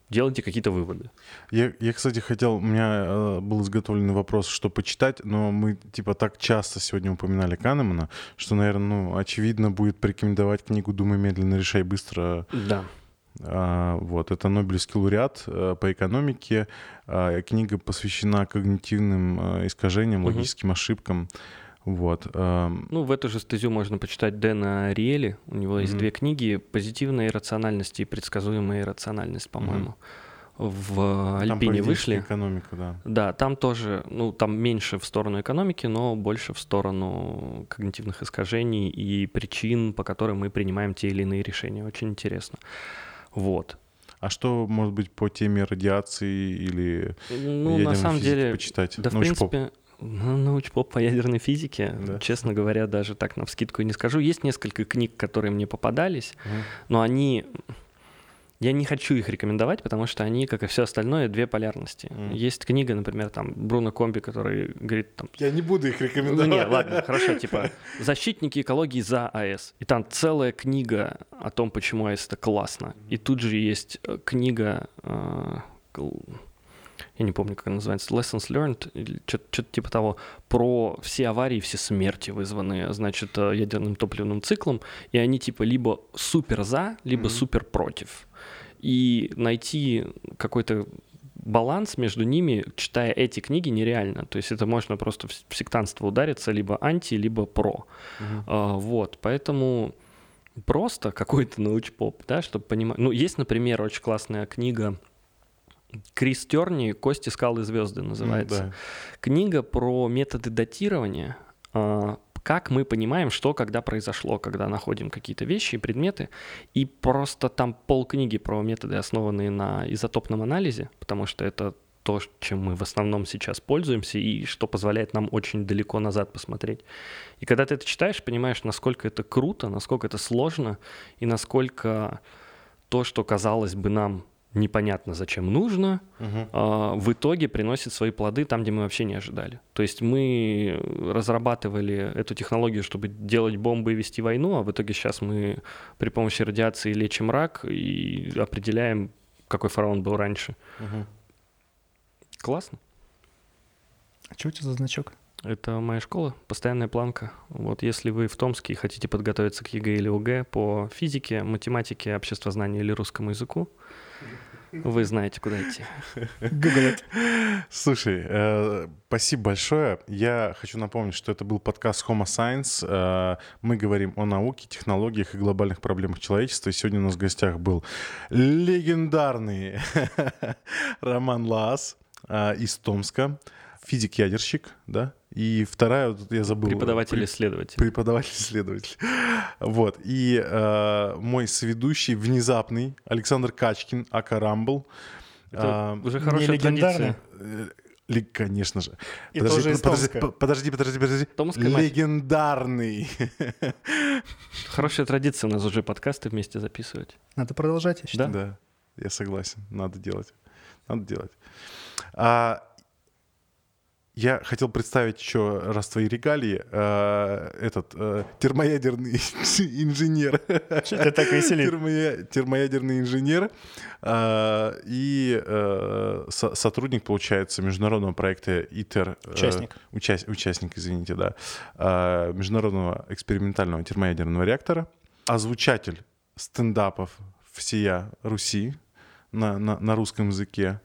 делаете какие-то выводы. Я, я, кстати, хотел, у меня э, был изготовленный вопрос, что почитать, но мы, типа, так часто сегодня упоминали Канемана, что, наверное, ну, очевидно будет порекомендовать книгу «Думай медленно, решай быстро». Да. А, вот, это Нобелевский лауреат э, по экономике. А, Книга посвящена когнитивным э, искажениям, логическим ошибкам. Вот. эм, Ну, в эту же стезю можно почитать Дэна Риэли. У него есть Мгм. две книги «Позитивная иррациональность» и «Предсказуемая иррациональность», по-моему. В там Альпине поведенческая вышли. экономика, да. Да, там тоже, ну, там меньше в сторону экономики, но больше в сторону когнитивных искажений и причин, по которым мы принимаем те или иные решения. Очень интересно. Вот. А что, может быть, по теме радиации или Ну, на самом деле, почитать? да, в Научпоп. принципе, ну, научпоп по ядерной физике, Да. честно говоря, даже так на вскидку и не скажу. Есть несколько книг, которые мне попадались, Мгм. но они... Я не хочу их рекомендовать, потому что они, как и все остальное, две полярности. Мгм. Есть книга, например, там Бруно Комби, который говорит там Я не буду их Ну рекомендовать. не, ладно, хорошо, типа «Защитники экологии за АЭС». И там целая книга о том, почему АЭС это классно. И тут же есть э, книга, э, я не помню, как она называется, «Lessons Learned», или что-то типа того, про все аварии, все смерти, вызванные, значит, э, ядерным топливным циклом. И они типа либо супер за, либо Мгм. супер против. И найти какой-то баланс между ними, читая эти книги, нереально. То есть это можно просто в сектантство удариться, либо анти, либо про. А, вот, поэтому просто какой-то научпоп, да, чтобы понимать. Ну, есть, например, очень классная книга Крис Терни «Кости, скалы, звезды» называется. Да. Книга про методы датирования, а, как мы понимаем, что когда произошло, когда находим какие-то вещи и предметы. И просто там полкниги про методы, основанные на изотопном анализе, потому что это то, чем мы в основном сейчас пользуемся и что позволяет нам очень далеко назад посмотреть. И когда ты это читаешь, понимаешь, насколько это круто, насколько это сложно и насколько то, что казалось бы нам непонятно зачем нужно, Мгм. а, в итоге приносит свои плоды там, где мы вообще не ожидали. То есть мы разрабатывали эту технологию, чтобы делать бомбы и вести войну, а в итоге сейчас мы при помощи радиации лечим рак и определяем, какой фараон был раньше. Мгм. Классно. А что у тебя за значок? Это моя школа, постоянная планка. Вот если вы в Томске и хотите подготовиться к ЕГЭ или ОГЭ по физике, математике, обществознанию или русскому языку, вы знаете, куда идти. Google Слушай, э, спасибо большое. Я хочу напомнить, что это был подкаст Homo Science. Э, мы говорим о науке, технологиях и глобальных проблемах человечества. И сегодня у нас в гостях был легендарный Роман Лаас э, из Томска, физик-ядерщик, да? И вторая, вот я забыл. Преподаватель-исследователь. Преподаватель-исследователь. Вот. И э, мой соведущий внезапный Александр Качкин, Ака Рамбл. Это А, уже хорошая легендарный. традиция. Э, ли- Конечно же. И тоже из подожди, Томска. по- подожди, подожди, подожди. Томская. Легендарный. Хорошая традиция у нас уже подкасты вместе записывать. Надо продолжать, я считаю. Да, я согласен. Надо делать. Надо делать. А, я хотел представить еще раз твои регалии. А, этот э, термоядерный инженер. Чё тебя так веселит? Термоя- термоядерный инженер и э, со- сотрудник, получается, международного проекта ИТЕР. э, Участник. учас- участник, извините, да. а, Международного экспериментального термоядерного реактора. Озвучатель стендапов всея Руси на, на, на русском языке.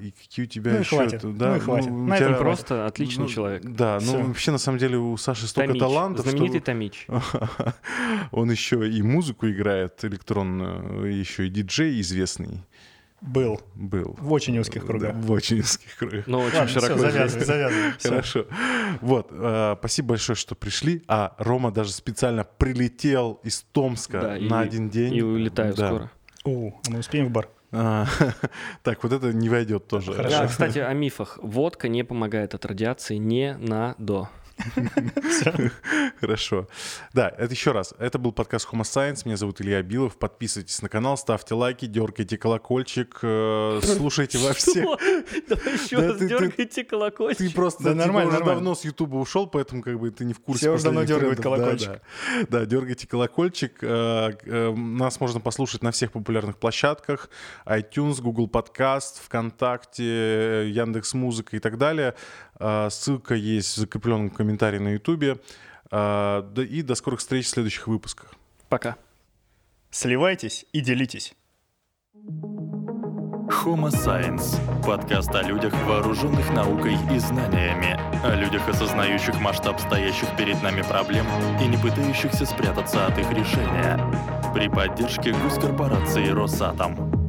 И какие у тебя Ну и еще... хватит, Да, ну и хватит. у На тебя- этом Просто отличный ну, человек. Да, Всё. ну вообще на самом деле у Саши столько Томич, талантов, что- знаменитый Томич. Он еще и музыку играет электронную, еще и диджей известный Был. был. В очень узких кругах. Да, в очень узких кругах. Но очень Ладно, широко все, завязывай, завязывай. Хорошо. Вот, э, спасибо большое, что пришли. А Рома даже специально прилетел из Томска Да, и- на один день. И улетаю Да. скоро. А мы успеем в бар? А, Так, вот это не войдет тоже. Кстати, о мифах. Водка не помогает от радиации не на до. Хорошо. Да, это еще раз. Это был подкаст Homo Science. Меня зовут Илья Билов. Подписывайтесь на канал, ставьте лайки, дергайте колокольчик, э, слушайте во всех. Давай еще Да раз дергайте колокольчик. Ты просто типа, нормально, давно с Ютуба ушел, поэтому как бы ты не в курсе. Все уже давно дергают колокольчик. Да, дергайте колокольчик. Э, э, Нас можно послушать на всех популярных площадках. iTunes, Google Podcast, ВКонтакте, Яндекс Музыка и так далее. Э, Ссылка есть в закрепленном комментарии на Ютубе. Да И до скорых встреч в следующих выпусках. Пока. Сливайтесь и делитесь. Homo Science – подкаст о людях, вооруженных наукой и знаниями, о людях, осознающих масштаб стоящих перед нами проблем и не пытающихся спрятаться от их решения. При поддержке госкорпорации «Росатом».